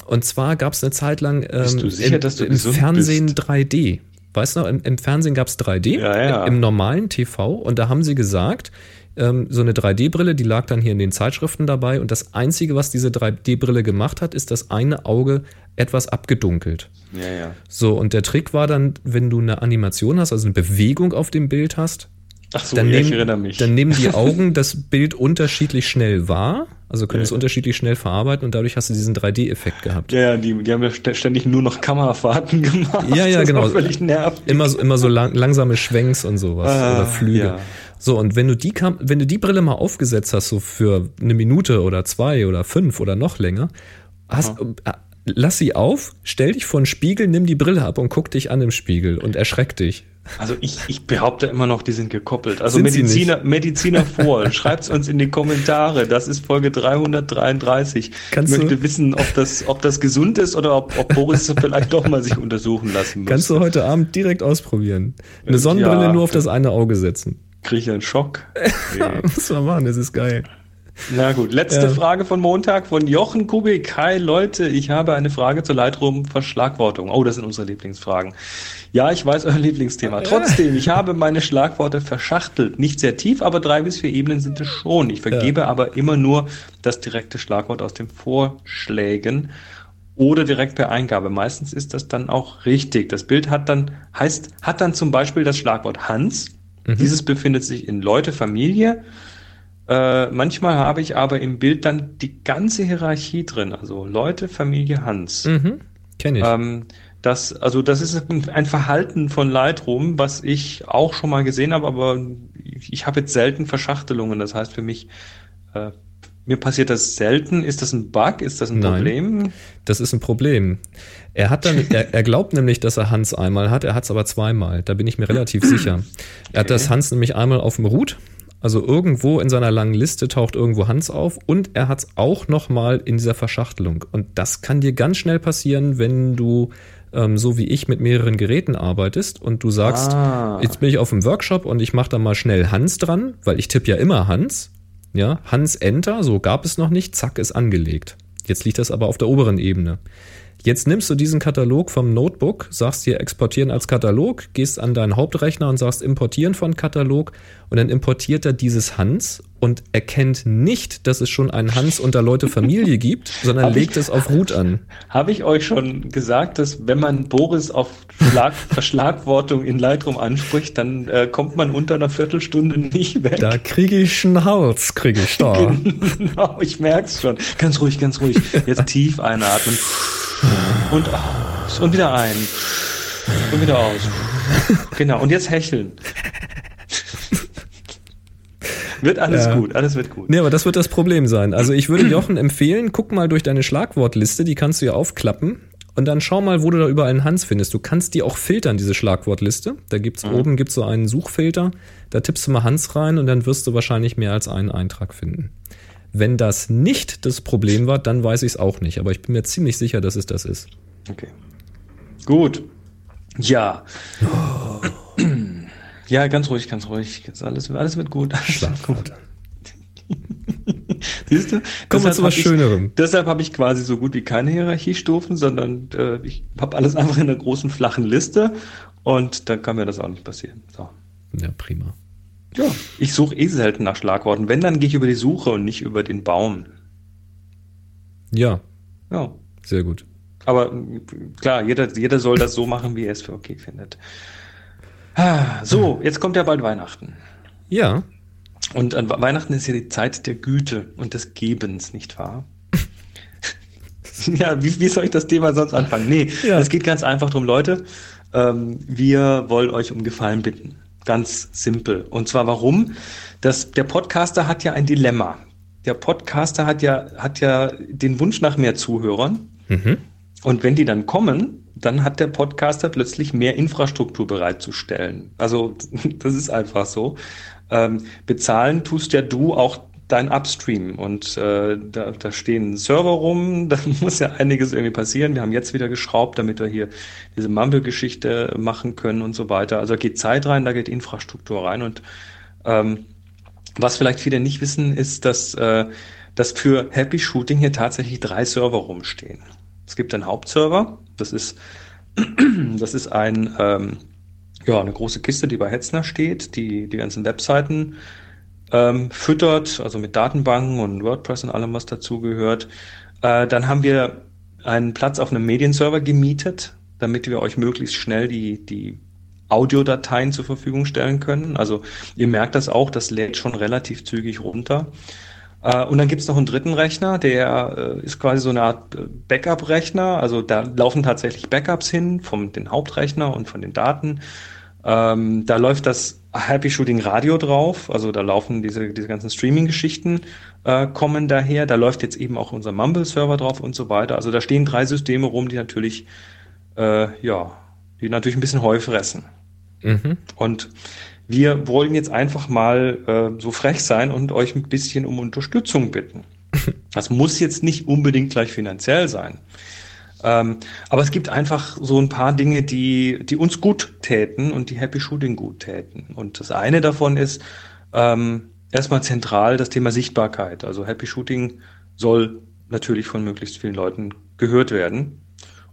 Und zwar gab es eine Zeit lang ähm, Bist du sicher, im, dass du im Fernsehen bist? 3D. Weißt du noch, im, im Fernsehen gab es 3D, Ja, ja. im normalen TV und da haben sie gesagt, ähm, so eine 3D-Brille, die lag dann hier in den Zeitschriften dabei und das Einzige, was diese 3D-Brille gemacht hat, ist das eine Auge etwas abgedunkelt. ja, ja. So, und der Trick war dann, wenn du eine Animation hast, also eine Bewegung auf dem Bild hast, Ach so, dann, ja, ich nehmen, erinnere mich. dann nehmen die Augen das Bild unterschiedlich schnell wahr, also können Ja. es unterschiedlich schnell verarbeiten und dadurch hast du diesen 3D-Effekt gehabt. ja, die, die haben ja st- ständig nur noch Kamerafahrten gemacht. Ja, ja, das genau. Völlig nervig. Immer so, immer so lang, langsame Schwenks und sowas Ah, oder Flüge. ja. So, und wenn du die Kam wenn du die Brille mal aufgesetzt hast, so für eine Minute oder zwei oder fünf oder noch länger, hast, äh, lass sie auf, stell dich vor den Spiegel, nimm die Brille ab und guck dich an im Spiegel und erschreck dich. Also ich, ich behaupte immer noch, die sind gekoppelt. Also Sind Mediziner, Mediziner vor, schreibt's uns in die Kommentare. Das ist Folge 333. Kannst ich du- möchte wissen, ob das, ob das gesund ist oder ob, ob Boris vielleicht doch mal sich untersuchen lassen muss. Kannst du heute Abend direkt ausprobieren. Eine Sonnenbrille Ja. nur auf das eine Auge setzen. Krieg ich einen Schock. Nee. muss man machen, das ist geil. Na gut, letzte Ja. Frage von Montag von Jochen Kubik. Hi Leute, ich habe eine Frage zur Lightroom-Verschlagwortung. Oh, das sind unsere Lieblingsfragen. Ja, ich weiß euer Lieblingsthema. Trotzdem, ich habe meine Schlagworte verschachtelt. Nicht sehr tief, aber drei bis vier Ebenen sind es schon. Ich vergebe aber immer nur das direkte Schlagwort aus den Vorschlägen oder direkt per Eingabe. Meistens ist das dann auch richtig. Das Bild hat dann, heißt, hat dann zum Beispiel das Schlagwort Hans. Dieses befindet sich in Leute, Familie. Äh, manchmal habe ich aber im Bild dann die ganze Hierarchie drin. Also Leute, Familie, Hans. Mhm. Kenn ich. Ähm, Das, also das ist ein Verhalten von Lightroom, was ich auch schon mal gesehen habe, aber ich habe jetzt selten Verschachtelungen. Das heißt für mich, äh, mir passiert das selten. Ist das ein Bug? Ist das ein Nein, Problem? Das ist ein Problem. Er hat dann, er, er glaubt nämlich, dass er Hans einmal hat, er hat es aber zweimal. Da bin ich mir relativ sicher. Er hat das Hans nämlich einmal auf dem Root. Also irgendwo in seiner langen Liste taucht irgendwo Hans auf und er hat es auch noch mal in dieser Verschachtelung. Und das kann dir ganz schnell passieren, wenn du ähm, so wie ich mit mehreren Geräten arbeitest und du sagst, Ah. jetzt bin ich auf dem Workshop und ich mache da mal schnell Hans dran, weil ich tippe ja immer Hans. Ja, Hans Enter, so gab es noch nicht, zack, ist angelegt. Jetzt liegt das aber auf der oberen Ebene. Jetzt nimmst du diesen Katalog vom Notebook, sagst hier exportieren als Katalog, gehst an deinen Hauptrechner und sagst importieren von Katalog und dann importiert er dieses Hans und erkennt nicht, dass es schon einen Hans unter Leute Familie gibt, sondern Hab ich- legt es auf Root an. Habe ich euch schon gesagt, dass wenn man Boris auf Schlag, Verschlagwortung in Lightroom anspricht, dann äh, kommt man unter einer Viertelstunde nicht weg. Da kriege ich einen Hals, kriege ich da. Genau, ich merk's schon. Ganz ruhig, ganz ruhig. Jetzt tief einatmen. Und aus. Und wieder ein. Und wieder aus. Genau. Und jetzt hecheln. Wird alles Ja. gut, alles wird gut. Nee, aber das wird das Problem sein. Also ich würde Jochen empfehlen, guck mal durch deine Schlagwortliste, die kannst du ja aufklappen. Und dann schau mal, wo du da überall einen Hans findest. Du kannst die auch filtern, diese Schlagwortliste. Da gibt's oben gibt's so einen Suchfilter. Da tippst du mal Hans rein und dann wirst du wahrscheinlich mehr als einen Eintrag finden. Wenn das nicht das Problem war, dann weiß ich es auch nicht. Aber ich bin mir ziemlich sicher, dass es das ist. Okay. Gut. Ja. Ja, ganz ruhig, ganz ruhig. Alles, alles wird gut. Alles wird gut. Siehst du? Kommen wir Deshalb zu was hab ich- Schönerem. Deshalb habe ich quasi so gut wie keine Hierarchiestufen, sondern äh, ich habe alles einfach in einer großen flachen Liste und dann kann mir das auch nicht passieren. So. Ja, prima. Ja, ich suche eh selten nach Schlagworten. Wenn, dann gehe ich über die Suche und nicht über den Baum. Ja, Ja. sehr gut. Aber klar, jeder, jeder soll das so machen, wie er es für okay findet. Ah, So, jetzt kommt ja bald Weihnachten. Ja, Und an Weihnachten ist ja die Zeit der Güte und des Gebens, nicht wahr? ja, wie, wie soll ich das Thema sonst anfangen? Nee, Ja. es geht ganz einfach drum, Leute. Ähm, wir wollen euch um Gefallen bitten. Ganz simpel. Und zwar warum? Das, der Podcaster hat ja ein Dilemma. Der Podcaster hat ja, hat ja den Wunsch nach mehr Zuhörern. Mhm. Und wenn die dann kommen, dann hat der Podcaster plötzlich mehr Infrastruktur bereitzustellen. Also das ist einfach so. Ähm, bezahlen tust ja du auch dein Upstream und äh, da, da stehen Server rum, da muss ja einiges irgendwie passieren. Wir haben jetzt wieder geschraubt, damit wir hier diese Mumble-Geschichte machen können und so weiter. Also da geht Zeit rein, da geht Infrastruktur rein und ähm, was vielleicht viele nicht wissen, ist, dass, äh, dass für Happy Shooting hier tatsächlich drei Server rumstehen. Es gibt einen Hauptserver, das ist, das ist ein, ähm, ja, eine große Kiste, die bei Hetzner steht, die die ganzen Webseiten ähm, füttert, also mit Datenbanken und WordPress und allem, was dazugehört. Äh, dann haben wir einen Platz auf einem Medienserver gemietet, damit wir euch möglichst schnell die, die Audiodateien zur Verfügung stellen können. Also ihr merkt das auch, das lädt schon relativ zügig runter. Äh, Und dann gibt's noch einen dritten Rechner, der äh, ist quasi so eine Art äh, Backup-Rechner. Also da laufen tatsächlich Backups hin vom den Hauptrechner und von den Daten. Ähm, da läuft das Happy Shooting Radio drauf, also da laufen diese, diese ganzen Streaming-Geschichten äh, kommen daher. Da läuft jetzt eben auch unser Mumble-Server drauf und so weiter. Also da stehen drei Systeme rum, die natürlich, äh, ja, die natürlich ein bisschen Heu fressen. Mhm. Und wir wollen jetzt einfach mal äh, so frech sein und euch ein bisschen um Unterstützung bitten. Das muss jetzt nicht unbedingt gleich finanziell sein. Ähm, aber es gibt einfach so ein paar Dinge, die, die uns gut täten und die Happy Shooting gut täten. Und das eine davon ist ähm, erstmal zentral das Thema Sichtbarkeit. Also Happy Shooting soll natürlich von möglichst vielen Leuten gehört werden.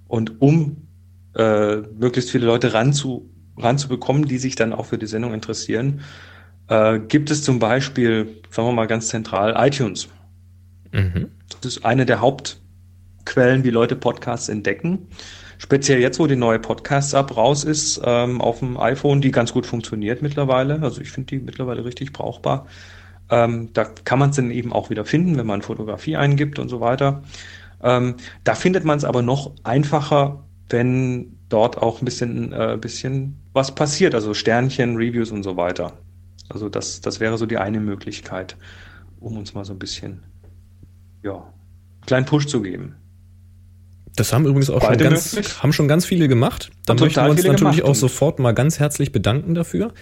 Und um äh, möglichst viele Leute ranzu, ranzubekommen, die sich dann auch für die Sendung interessieren, äh, gibt es zum Beispiel, sagen wir mal ganz zentral, iTunes. Mhm. Das ist eine der Hauptquellen, wie Leute Podcasts entdecken. Speziell jetzt, wo die neue Podcast-App raus ist, ähm, auf dem iPhone, die ganz gut funktioniert mittlerweile. Also ich finde die mittlerweile richtig brauchbar. Ähm, da kann man es dann eben auch wieder finden, wenn man Fotografie eingibt und so weiter. Ähm, da findet man es aber noch einfacher, wenn dort auch ein bisschen, äh, bisschen was passiert, also Sternchen, Reviews und so weiter. Also das, das wäre so die eine Möglichkeit, um uns mal so ein bisschen, ja, einen kleinen Push zu geben. Das haben übrigens auch schon ganz, haben schon ganz viele gemacht. Da möchten wir uns natürlich auch sofort mal ganz herzlich bedanken dafür,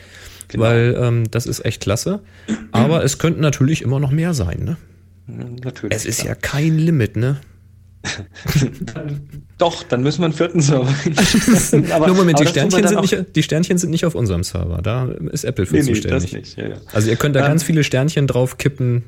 genau. weil ähm, das ist echt klasse. Aber es könnten natürlich immer noch mehr sein, ne? Natürlich. Es ist klar. ja kein Limit, ne? Doch, dann müssen wir einen vierten Server aber, Nur Moment, die Sternchen, sind nicht, die Sternchen sind nicht auf unserem Server. Da ist Apple für nee, zuständig. Nee, nicht. Ja, ja. Also ihr könnt da ähm, ganz viele Sternchen drauf kippen.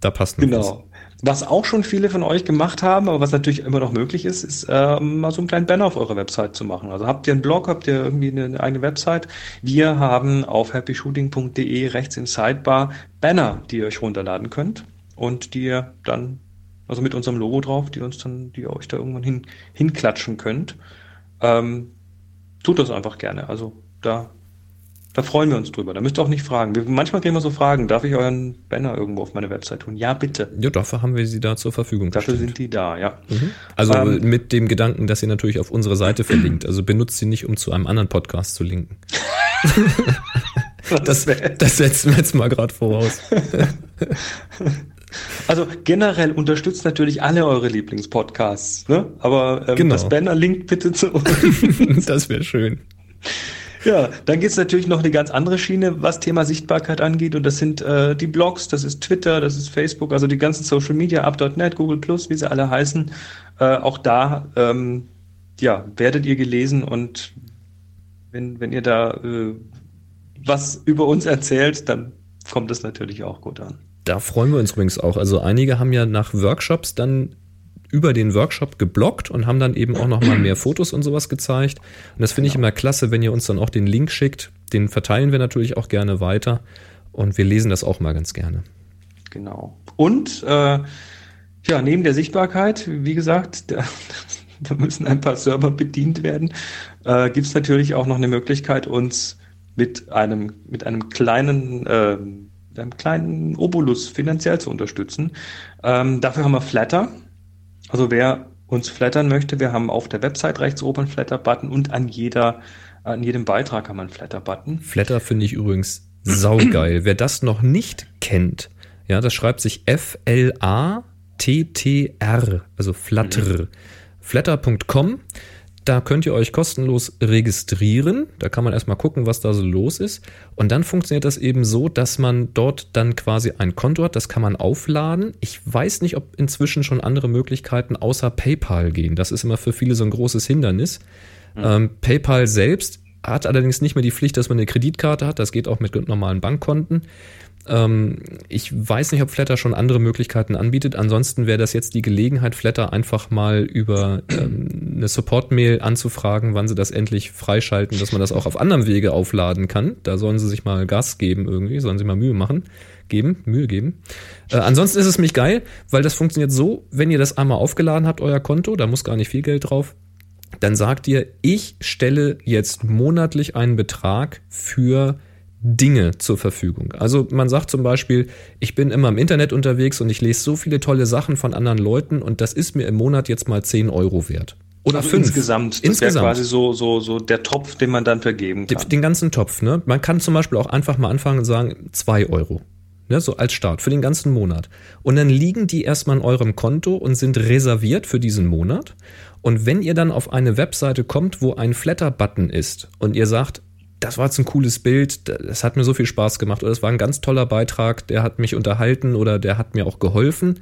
Da passt noch Genau. Was. Was auch schon viele von euch gemacht haben, aber was natürlich immer noch möglich ist, ist äh, mal so einen kleinen Banner auf eurer Website zu machen. Also habt ihr einen Blog, habt ihr irgendwie eine, eine eigene Website? Wir haben auf happyshooting.de rechts im Sidebar Banner, die ihr euch runterladen könnt und die ihr dann also mit unserem Logo drauf, die uns dann, die ihr euch da irgendwann hin, hinklatschen könnt. Ähm, tut das einfach gerne. Also da, da freuen wir uns drüber. Da müsst ihr auch nicht fragen. Wir, manchmal kriegen wir so Fragen, darf ich euren Banner irgendwo auf meine Website tun? Ja, bitte. Ja, dafür haben wir sie da zur Verfügung Dafür gestellt. sind die da, ja. Mhm. Also ähm, mit dem Gedanken, dass ihr natürlich auf unsere Seite verlinkt. Also benutzt sie nicht, um zu einem anderen Podcast zu linken. das, das setzen wir jetzt mal gerade voraus. Also generell unterstützt natürlich alle eure Lieblingspodcasts, ne? Aber ähm, genau. das Banner linkt bitte zu uns. das wäre schön. Ja, dann geht's natürlich noch eine ganz andere Schiene, was Thema Sichtbarkeit angeht. Und das sind äh, die Blogs, das ist Twitter, das ist Facebook, also die ganzen Social Media, Up.net, Google Plus, wie sie alle heißen. Äh, auch da ähm, ja, werdet ihr gelesen und wenn, wenn ihr da äh, was über uns erzählt, dann kommt es natürlich auch gut an. Da freuen wir uns übrigens auch. Also einige haben ja nach Workshops dann über den Workshop geblockt und haben dann eben auch noch mal mehr Fotos und sowas gezeigt. Und das finde ich genau. immer klasse, wenn ihr uns dann auch den Link schickt. Den verteilen wir natürlich auch gerne weiter und wir lesen das auch mal ganz gerne. Genau. Und äh, ja, neben der Sichtbarkeit, wie gesagt, da, da müssen ein paar Server bedient werden, äh, gibt es natürlich auch noch eine Möglichkeit, uns mit einem, mit einem kleinen äh, einem kleinen Obolus finanziell zu unterstützen. Ähm, dafür haben wir Flatter. Also wer uns flattern möchte, wir haben auf der Website rechts oben einen Flatter-Button und an jeder, an jedem Beitrag haben wir einen Flatter-Button. Flatter finde ich übrigens saugeil. wer das noch nicht kennt, ja, das schreibt sich F-L-A-T-T-R, also Flatter. Mhm. Flatter.com da könnt ihr euch kostenlos registrieren. Da kann man erstmal gucken, was da so los ist. Und dann funktioniert das eben so, dass man dort dann quasi ein Konto hat. Das kann man aufladen. Ich weiß nicht, ob inzwischen schon andere Möglichkeiten außer PayPal gehen. Das ist immer für viele so ein großes Hindernis. Mhm. Ähm, PayPal selbst hat allerdings nicht mehr die Pflicht, dass man eine Kreditkarte hat. Das geht auch mit normalen Bankkonten. Ähm, ich weiß nicht, ob Flatter schon andere Möglichkeiten anbietet. Ansonsten wäre das jetzt die Gelegenheit, Flatter einfach mal über ähm, eine Support-Mail anzufragen, wann sie das endlich freischalten, dass man das auch auf anderem Wege aufladen kann. Da sollen sie sich mal Gas geben irgendwie, sollen sie mal Mühe machen, geben, Mühe geben. Äh, ansonsten ist es mich geil, weil das funktioniert so, wenn ihr das einmal aufgeladen habt, euer Konto, da muss gar nicht viel Geld drauf, dann sagt ihr, ich stelle jetzt monatlich einen Betrag für Dinge zur Verfügung. Also man sagt zum Beispiel, ich bin immer im Internet unterwegs und ich lese so viele tolle Sachen von anderen Leuten und das ist mir im Monat jetzt mal 10 Euro wert. Oder also fünf. Insgesamt. Das insgesamt. quasi so, so, so der Topf, den man dann vergeben kann. Den ganzen Topf, ne? Man kann zum Beispiel auch einfach mal anfangen und sagen, zwei Euro. Ne, so als Start für den ganzen Monat. Und dann liegen die erstmal in eurem Konto und sind reserviert für diesen Monat. Und wenn ihr dann auf eine Webseite kommt, wo ein Flatter-Button ist und ihr sagt, das war jetzt ein cooles Bild, das hat mir so viel Spaß gemacht oder es war ein ganz toller Beitrag, der hat mich unterhalten oder der hat mir auch geholfen,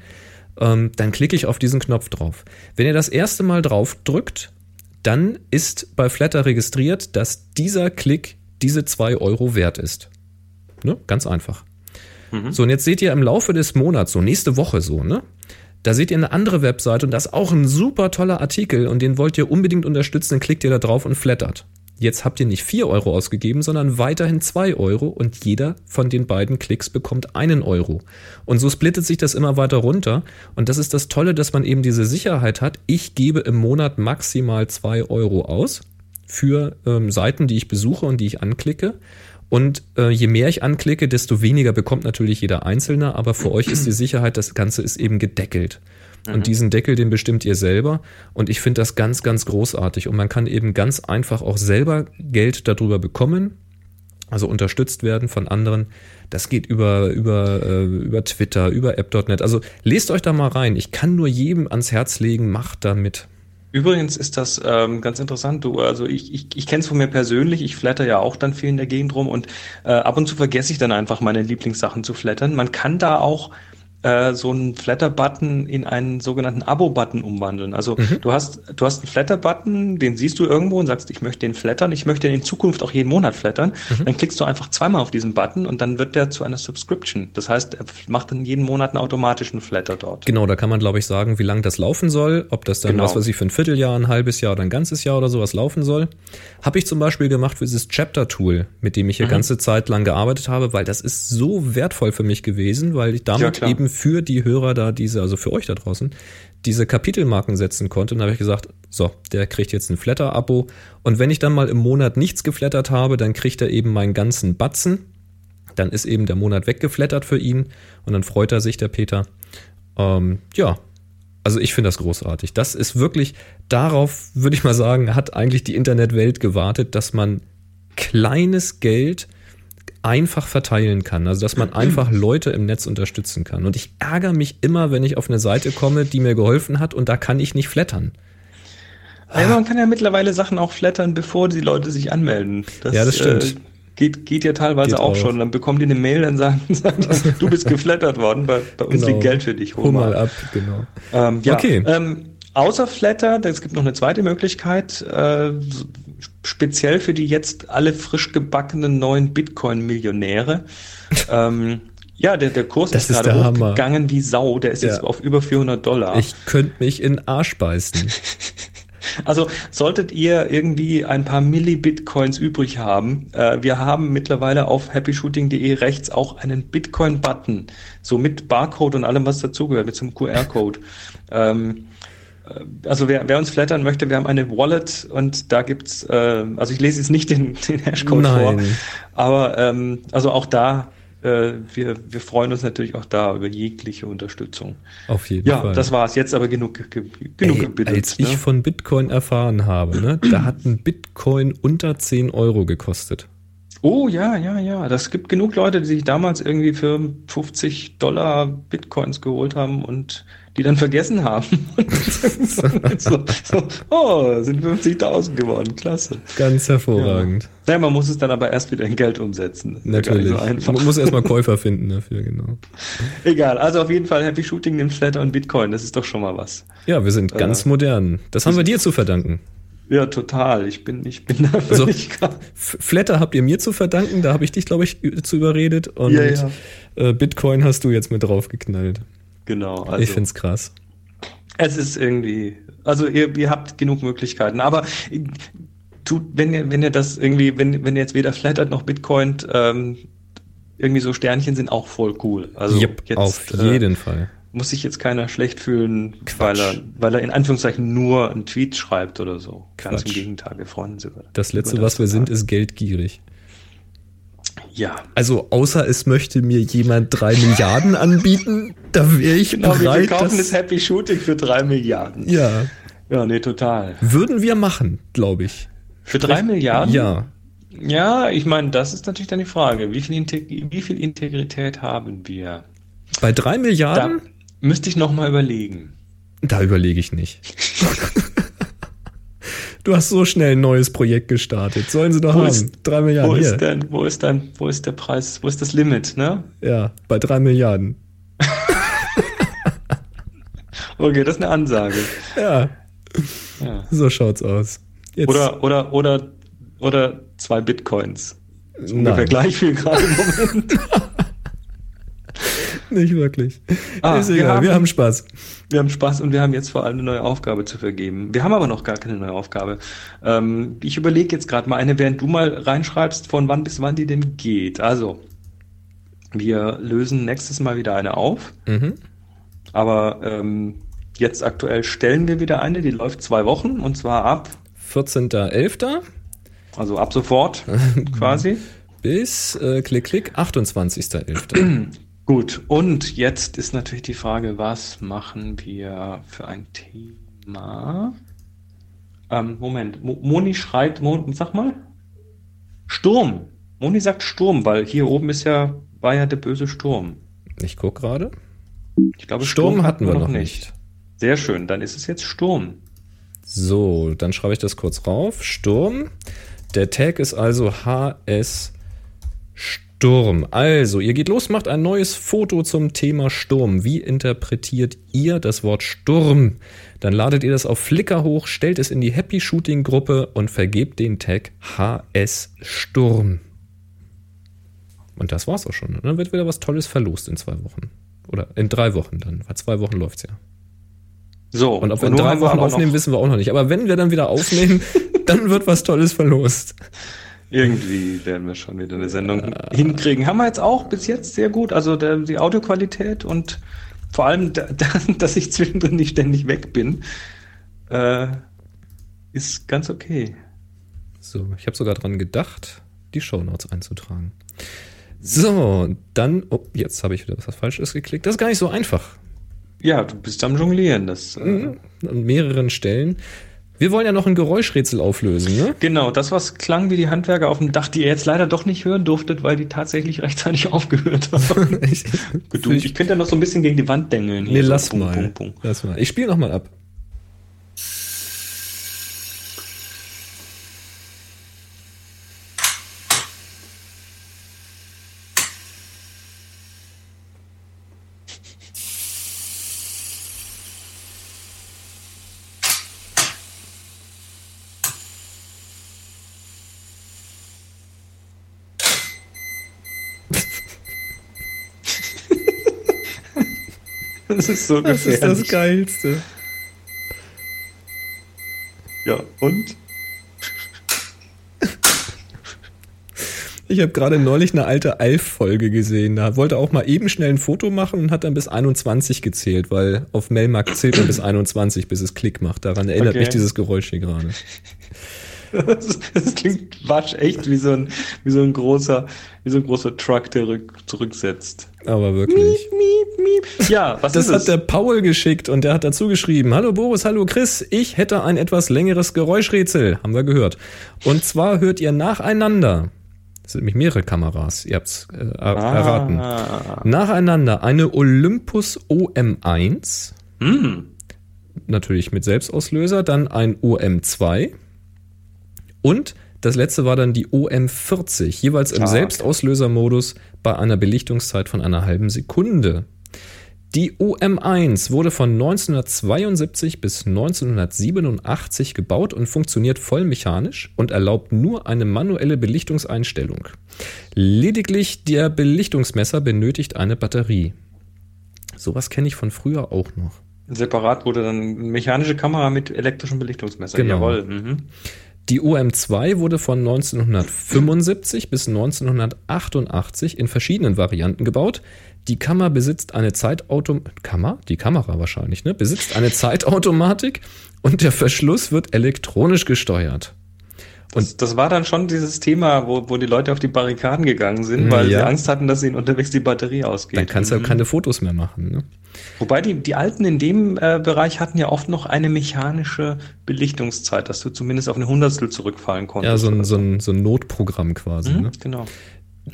ähm, dann klicke ich auf diesen Knopf drauf. Wenn ihr das erste Mal drauf drückt, dann ist bei Flatter registriert, dass dieser Klick diese zwei Euro wert ist. Ne? Ganz einfach. Mhm. So, und jetzt seht ihr im Laufe des Monats, so nächste Woche so, ne? Da seht ihr eine andere Webseite und das ist auch ein super toller Artikel und den wollt ihr unbedingt unterstützen, dann klickt ihr da drauf und flattert. Jetzt habt ihr nicht 4 Euro ausgegeben, sondern weiterhin 2 Euro und jeder von den beiden Klicks bekommt einen Euro. Und so splittet sich das immer weiter runter. Und das ist das Tolle, dass man eben diese Sicherheit hat. Ich gebe im Monat maximal 2 Euro aus für ähm, Seiten, die ich besuche und die ich anklicke. Und äh, je mehr ich anklicke, desto weniger bekommt natürlich jeder Einzelne. Aber für euch ist die Sicherheit, das Ganze ist eben gedeckelt. Und diesen Deckel, den bestimmt ihr selber. Und ich finde das ganz, ganz großartig. Und man kann eben ganz einfach auch selber Geld darüber bekommen, also unterstützt werden von anderen. Das geht über, über, äh, über Twitter, über app.net. Also lest euch da mal rein. Ich kann nur jedem ans Herz legen, macht da mit. Übrigens ist das ähm, ganz interessant. Du, also ich, ich, ich kenne es von mir persönlich. Ich flatter ja auch dann viel in der Gegend rum und äh, ab und zu vergesse ich dann einfach meine Lieblingssachen zu flattern. Man kann da auch äh, so einen Flatter-Button in einen sogenannten Abo-Button umwandeln. Also Mhm. du hast du hast einen Flatter-Button, den siehst du irgendwo und sagst, ich möchte den flattern, ich möchte den in Zukunft auch jeden Monat flattern. Mhm. Dann klickst du einfach zweimal auf diesen Button und dann wird der zu einer Subscription. Das heißt, er macht dann jeden Monat einen automatischen Flatter dort. Genau, da kann man, glaube ich, sagen, wie lange das laufen soll, ob das dann, Genau. was weiß ich, für ein Vierteljahr, ein halbes Jahr oder ein ganzes Jahr oder sowas laufen soll. Habe ich zum Beispiel gemacht für dieses Chapter-Tool, mit dem ich hier ganze Zeit lang gearbeitet habe, weil das ist so wertvoll für mich gewesen, weil ich damit klar. eben für die Hörer da diese, also für euch da draußen, diese Kapitelmarken setzen konnte. Und da habe ich gesagt, so, der kriegt jetzt ein Flatter-Abo. Und wenn ich dann mal im Monat nichts geflattert habe, dann kriegt er eben meinen ganzen Batzen. Dann ist eben der Monat weggeflattert für ihn und dann freut er sich, der Peter. Ähm, ja, also ich finde das großartig. Das ist wirklich, darauf würde ich mal sagen, hat eigentlich die Internetwelt gewartet, dass man kleines Geld einfach verteilen kann. Also dass man einfach Leute im Netz unterstützen kann. Und ich ärgere mich immer, wenn ich auf eine Seite komme, die mir geholfen hat und da kann ich nicht flattern. Ja, man kann ja mittlerweile Sachen auch flattern, bevor die Leute sich anmelden. Ja, das stimmt. Äh, geht, geht ja teilweise Geht auch, auch. schon. Dann bekommen die eine Mail, dann sagen, sagen du bist geflattert worden, bei, bei uns Genau. liegt Geld für dich. Hol mal ab, genau. Ähm, ja, Okay. Ähm, außer Flatter, es gibt noch eine zweite Möglichkeit, äh, speziell für die jetzt alle frisch gebackenen neuen Bitcoin-Millionäre. ähm, ja, der, der Kurs Das ist ist gerade hochgegangen wie Sau. Der ist Ja. jetzt auf über 400 Dollar. Ich könnte mich in den Arsch beißen. Also solltet ihr irgendwie ein paar Milli-Bitcoins übrig haben, äh, wir haben mittlerweile auf happyshooting.de rechts auch einen Bitcoin-Button, so mit Barcode und allem, was dazugehört, mit so einem QR-Code. ähm, äh, also wer, wer uns flattern möchte, wir haben eine Wallet und da gibt's, äh, also ich lese jetzt nicht den, den Hashcode vor, Nein. aber ähm, also auch da, äh, wir, wir freuen uns natürlich auch da über jegliche Unterstützung. Auf jeden Ja, Fall. das war's. Jetzt aber genug, ge- ge- genug Ey, als ich ne? von Bitcoin erfahren habe, ne, da hat ein Bitcoin unter 10 Euro gekostet. Oh ja, ja, ja. Das gibt genug Leute, die sich damals irgendwie für 50 Dollar Bitcoins geholt haben und die dann vergessen haben. so, so, oh, sind 50.000 geworden. Klasse. Ganz hervorragend. Ja, man muss es dann aber erst wieder in Geld umsetzen. Natürlich. So einfach. Man muss erstmal Käufer finden dafür, genau. Egal. Also auf jeden Fall Happy Shooting nimmt Flatter und Bitcoin. Das ist doch schon mal was. Ja, wir sind ganz modern. Das haben wir dir zu verdanken. Ja, total. Ich bin, ich bin da Also- Flatter habt ihr mir zu verdanken, da habe ich dich, glaube ich, zu überredet. Und Ja, ja. Äh, Bitcoin hast du jetzt mit draufgeknallt. Genau. Also. ich find's krass. Es ist irgendwie, also ihr, ihr habt genug Möglichkeiten, aber tut, wenn ihr, wenn ihr das irgendwie, wenn, wenn ihr jetzt weder flattert noch Bitcoin, ähm, irgendwie so Sternchen sind auch voll cool. Also Yep, jetzt auf äh, jeden Fall. muss sich jetzt keiner schlecht fühlen, weil er, weil er in Anführungszeichen nur einen Tweet schreibt oder so. Ganz im. Gegenteil, wir freuen uns über Das Letzte, über was wir sind, ist geldgierig. Ja. Also, außer es möchte mir jemand drei Milliarden anbieten, da wäre ich Genau, wir bereit. kaufen das Happy Shooting für drei Milliarden. ja, Ja, nee, total. würden wir machen, glaube ich. Für drei Milliarden? Ja. Ja, ich meine, das ist natürlich dann die Frage. Wie viel, Integ wie viel Integrität haben wir? Bei drei Da Milliarden, müsste ich noch mal überlegen. da, überlege ich nicht. du hast so schnell ein neues Projekt gestartet. Sollen sie doch Wo haben. ist- drei Wo Milliarden. ist Hier. denn, wo ist denn, wo ist der Preis, wo ist das Limit, ne? Ja, bei drei Milliarden. Okay, das ist eine Ansage. Ja, Ja. so schaut's aus. Jetzt, Oder, oder, oder, oder zwei Bitcoins. Das ist ungefähr Nein. gleich viel gerade im Moment. nicht wirklich. Ah, ist wir egal, wir haben- haben Spaß. Wir haben Spaß und wir haben jetzt vor allem eine neue Aufgabe zu vergeben. Wir haben aber noch gar keine neue Aufgabe. Ähm, ich überlege jetzt gerade mal eine, während du mal reinschreibst, von wann bis wann die denn geht. Also, wir lösen nächstes Mal wieder eine auf. Mhm. Aber ähm, jetzt aktuell stellen wir wieder eine, die läuft zwei Wochen und zwar ab, 14.11. also ab sofort quasi. bis, äh, klick, klick, 28.11. Gut, und jetzt ist natürlich die Frage, was machen wir für ein Thema? Ähm, Moment, Mo Moni schreit, Mo sag mal. Sturm. Moni sagt Sturm, weil hier oben ist ja, war ja der böse Sturm. Ich guck gerade. Ich glaube, Sturm hatten wir noch nicht. Sehr schön, dann ist es jetzt Sturm. So, dann schreibe ich das kurz rauf. Sturm. Der Tag ist also HS Sturm. Also, ihr geht los, macht ein neues Foto zum Thema Sturm. Wie interpretiert ihr das Wort Sturm? Dann ladet ihr das auf Flickr hoch, stellt es in die Happy Shooting Gruppe und vergebt den Tag HS Sturm. Und das war's auch schon. Und dann wird wieder was Tolles verlost in zwei Wochen. Oder in drei Wochen dann, weil zwei Wochen läuft's ja. So, Und ob wir in drei Wochen aufnehmen, wissen wir auch noch nicht. Aber wenn wir dann wieder aufnehmen, dann wird was Tolles verlost. Irgendwie werden wir schon wieder eine Sendung hinkriegen. Haben wir jetzt auch bis jetzt sehr gut. Also der, die Audioqualität und vor allem, da, da, dass ich zwischendrin nicht ständig weg bin, äh, ist ganz okay. So, ich habe sogar dran gedacht, die Shownotes einzutragen. So, dann, oh, jetzt habe ich wieder was Falsches geklickt. Das ist gar nicht so einfach. Ja, du bist am Jonglieren. Das, äh, Mhm. An mehreren Stellen. Wir wollen ja noch ein Geräuschrätsel auflösen, ne? Genau, das, was klang wie die Handwerker auf dem Dach, die ihr jetzt leider doch nicht hören durftet, weil die tatsächlich rechtzeitig aufgehört haben. ich, Du, ich könnte ja noch so ein bisschen gegen die Wand dengeln. nee, so lass mal. Pung, Pung. Lass mal. Ich spiele noch mal ab. Das ist so Das ist gefährlich. das Geilste. Ja, und? Ich habe gerade neulich eine alte Alf-Folge gesehen. Da wollte er auch mal eben schnell ein Foto machen und hat dann bis 21 gezählt, weil auf Melmark zählt man bis 21, bis es Klick macht. Daran erinnert Okay. mich dieses Geräusch hier gerade. Das, das klingt waschecht wie so ein, wie so ein großer, wie so ein großer Truck, der rück, zurücksetzt. Aber wirklich. Miep, miep. Ja, was Das ist hat es? der Paul geschickt und der hat dazu geschrieben: Hallo Boris, hallo Chris, ich hätte ein etwas längeres Geräuschrätsel. Haben wir gehört. Und zwar hört ihr nacheinander. Das sind nämlich mehrere Kameras, ihr habt's äh, er erraten. Ah. Nacheinander eine Olympus OM1, Hm. natürlich mit Selbstauslöser, dann ein OM2 und das letzte war dann die OM40, jeweils im okay. Selbstauslösermodus bei einer Belichtungszeit von einer halben Sekunde. Die OM1 wurde von 1972 bis 1987 gebaut und funktioniert vollmechanisch und erlaubt nur eine manuelle Belichtungseinstellung. Lediglich der Belichtungsmesser benötigt eine Batterie. Sowas kenne ich von früher auch noch. Separat wurde dann eine mechanische Kamera mit elektrischem Belichtungsmesser. Genau. Jawohl. Mhm. Die OM2 wurde von 1975 bis 1988 in verschiedenen Varianten gebaut. Die Kamera besitzt eine Zeitautom Kammer? Die Kamera wahrscheinlich, ne? Besitzt eine Zeitautomatik und der Verschluss wird elektronisch gesteuert. Das, das war dann schon dieses Thema, wo, wo die Leute auf die Barrikaden gegangen sind, weil Ja. sie Angst hatten, dass ihnen unterwegs die Batterie ausgeht. Dann kannst du ja Mhm. keine Fotos mehr machen. Ne? Wobei die, die Alten in dem äh, Bereich hatten ja oft noch eine mechanische Belichtungszeit, dass du zumindest auf eine Hundertstel zurückfallen konntest. Ja, so ein, so, ein, so ein Notprogramm quasi. Mhm, Ne? Genau.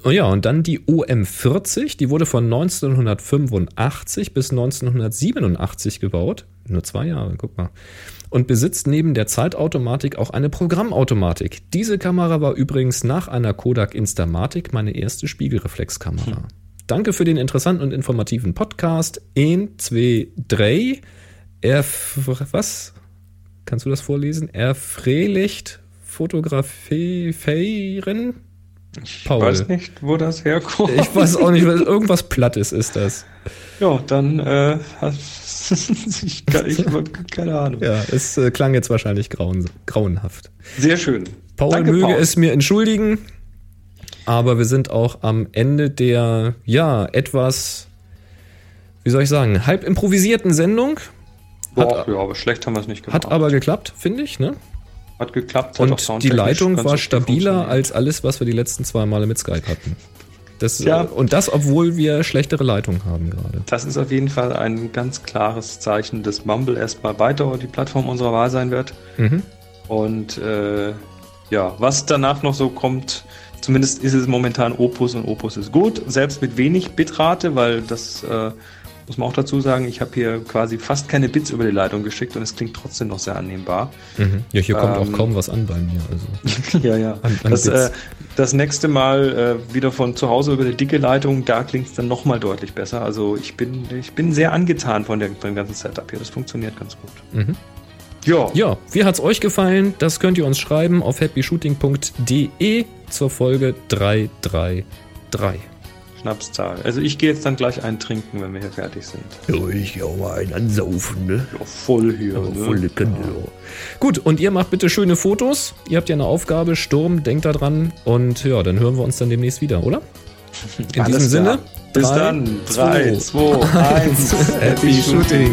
Oh ja, und dann die OM40, die wurde von 1985 bis 1987 gebaut. Nur zwei Jahre, guck mal. Und besitzt neben der Zeitautomatik auch eine Programmautomatik. Diese Kamera war übrigens nach einer Kodak Instamatic meine erste Spiegelreflexkamera. Danke für den interessanten und informativen Podcast. 1, 2, 3. Er, was? Kannst du das vorlesen? Erfrelicht fotografieren? Ich Paul. weiß nicht, wo das herkommt. Ich weiß auch nicht, was- irgendwas Plattes ist das. Ja, dann, äh, ich, kann- ich habe keine Ahnung. Ja, es äh, klang jetzt wahrscheinlich grauen, grauenhaft. Sehr schön. Paul Danke, möge Paul. es mir entschuldigen, aber wir sind auch am Ende der, ja, etwas, wie soll ich sagen, halb improvisierten Sendung. Boah, ja, aber schlecht haben wir es nicht gemacht. Hat aber geklappt, finde ich, ne? Hat geklappt. hat auch Und die Leitung war stabiler als alles, was wir die letzten zwei Male mit Skype hatten. Das, Ja. Und das, obwohl wir schlechtere Leitungen haben gerade. Das ist auf jeden Fall ein ganz klares Zeichen, dass Mumble erstmal weiter die Plattform unserer Wahl sein wird. Mhm. Und äh, ja, was danach noch so kommt, zumindest ist es momentan Opus und Opus ist gut, selbst mit wenig Bitrate, weil das äh, muss man auch dazu sagen, ich habe hier quasi fast keine Bits über die Leitung geschickt und es klingt trotzdem noch sehr annehmbar. Mhm. Ja, hier kommt Ähm, auch kaum was an bei mir. Also. ja, ja. An- an das, äh, das nächste Mal äh, wieder von zu Hause über die dicke Leitung, da klingt es dann nochmal deutlich besser. Also ich bin, ich bin sehr angetan von, der, von dem ganzen Setup hier. Das funktioniert ganz gut. Mhm. Ja, Ja, wie hat's euch gefallen? Das könnt ihr uns schreiben auf happyshooting.de zur Folge 333. Schnapszahl. Also ich gehe jetzt dann gleich einen trinken, wenn wir hier fertig sind. Ja, ich geh auch mal einen ansaufen, ne? Ja, voll hier. ne? Volle Kanne, ja. Gut, und ihr macht bitte schöne Fotos. Ihr habt ja eine Aufgabe, Sturm, denkt da dran. Und ja, dann hören wir uns dann demnächst wieder, oder? In Alles diesem Sinne. klar. Bis drei, dann. zwei, 3, 2, 1. Happy Shooting.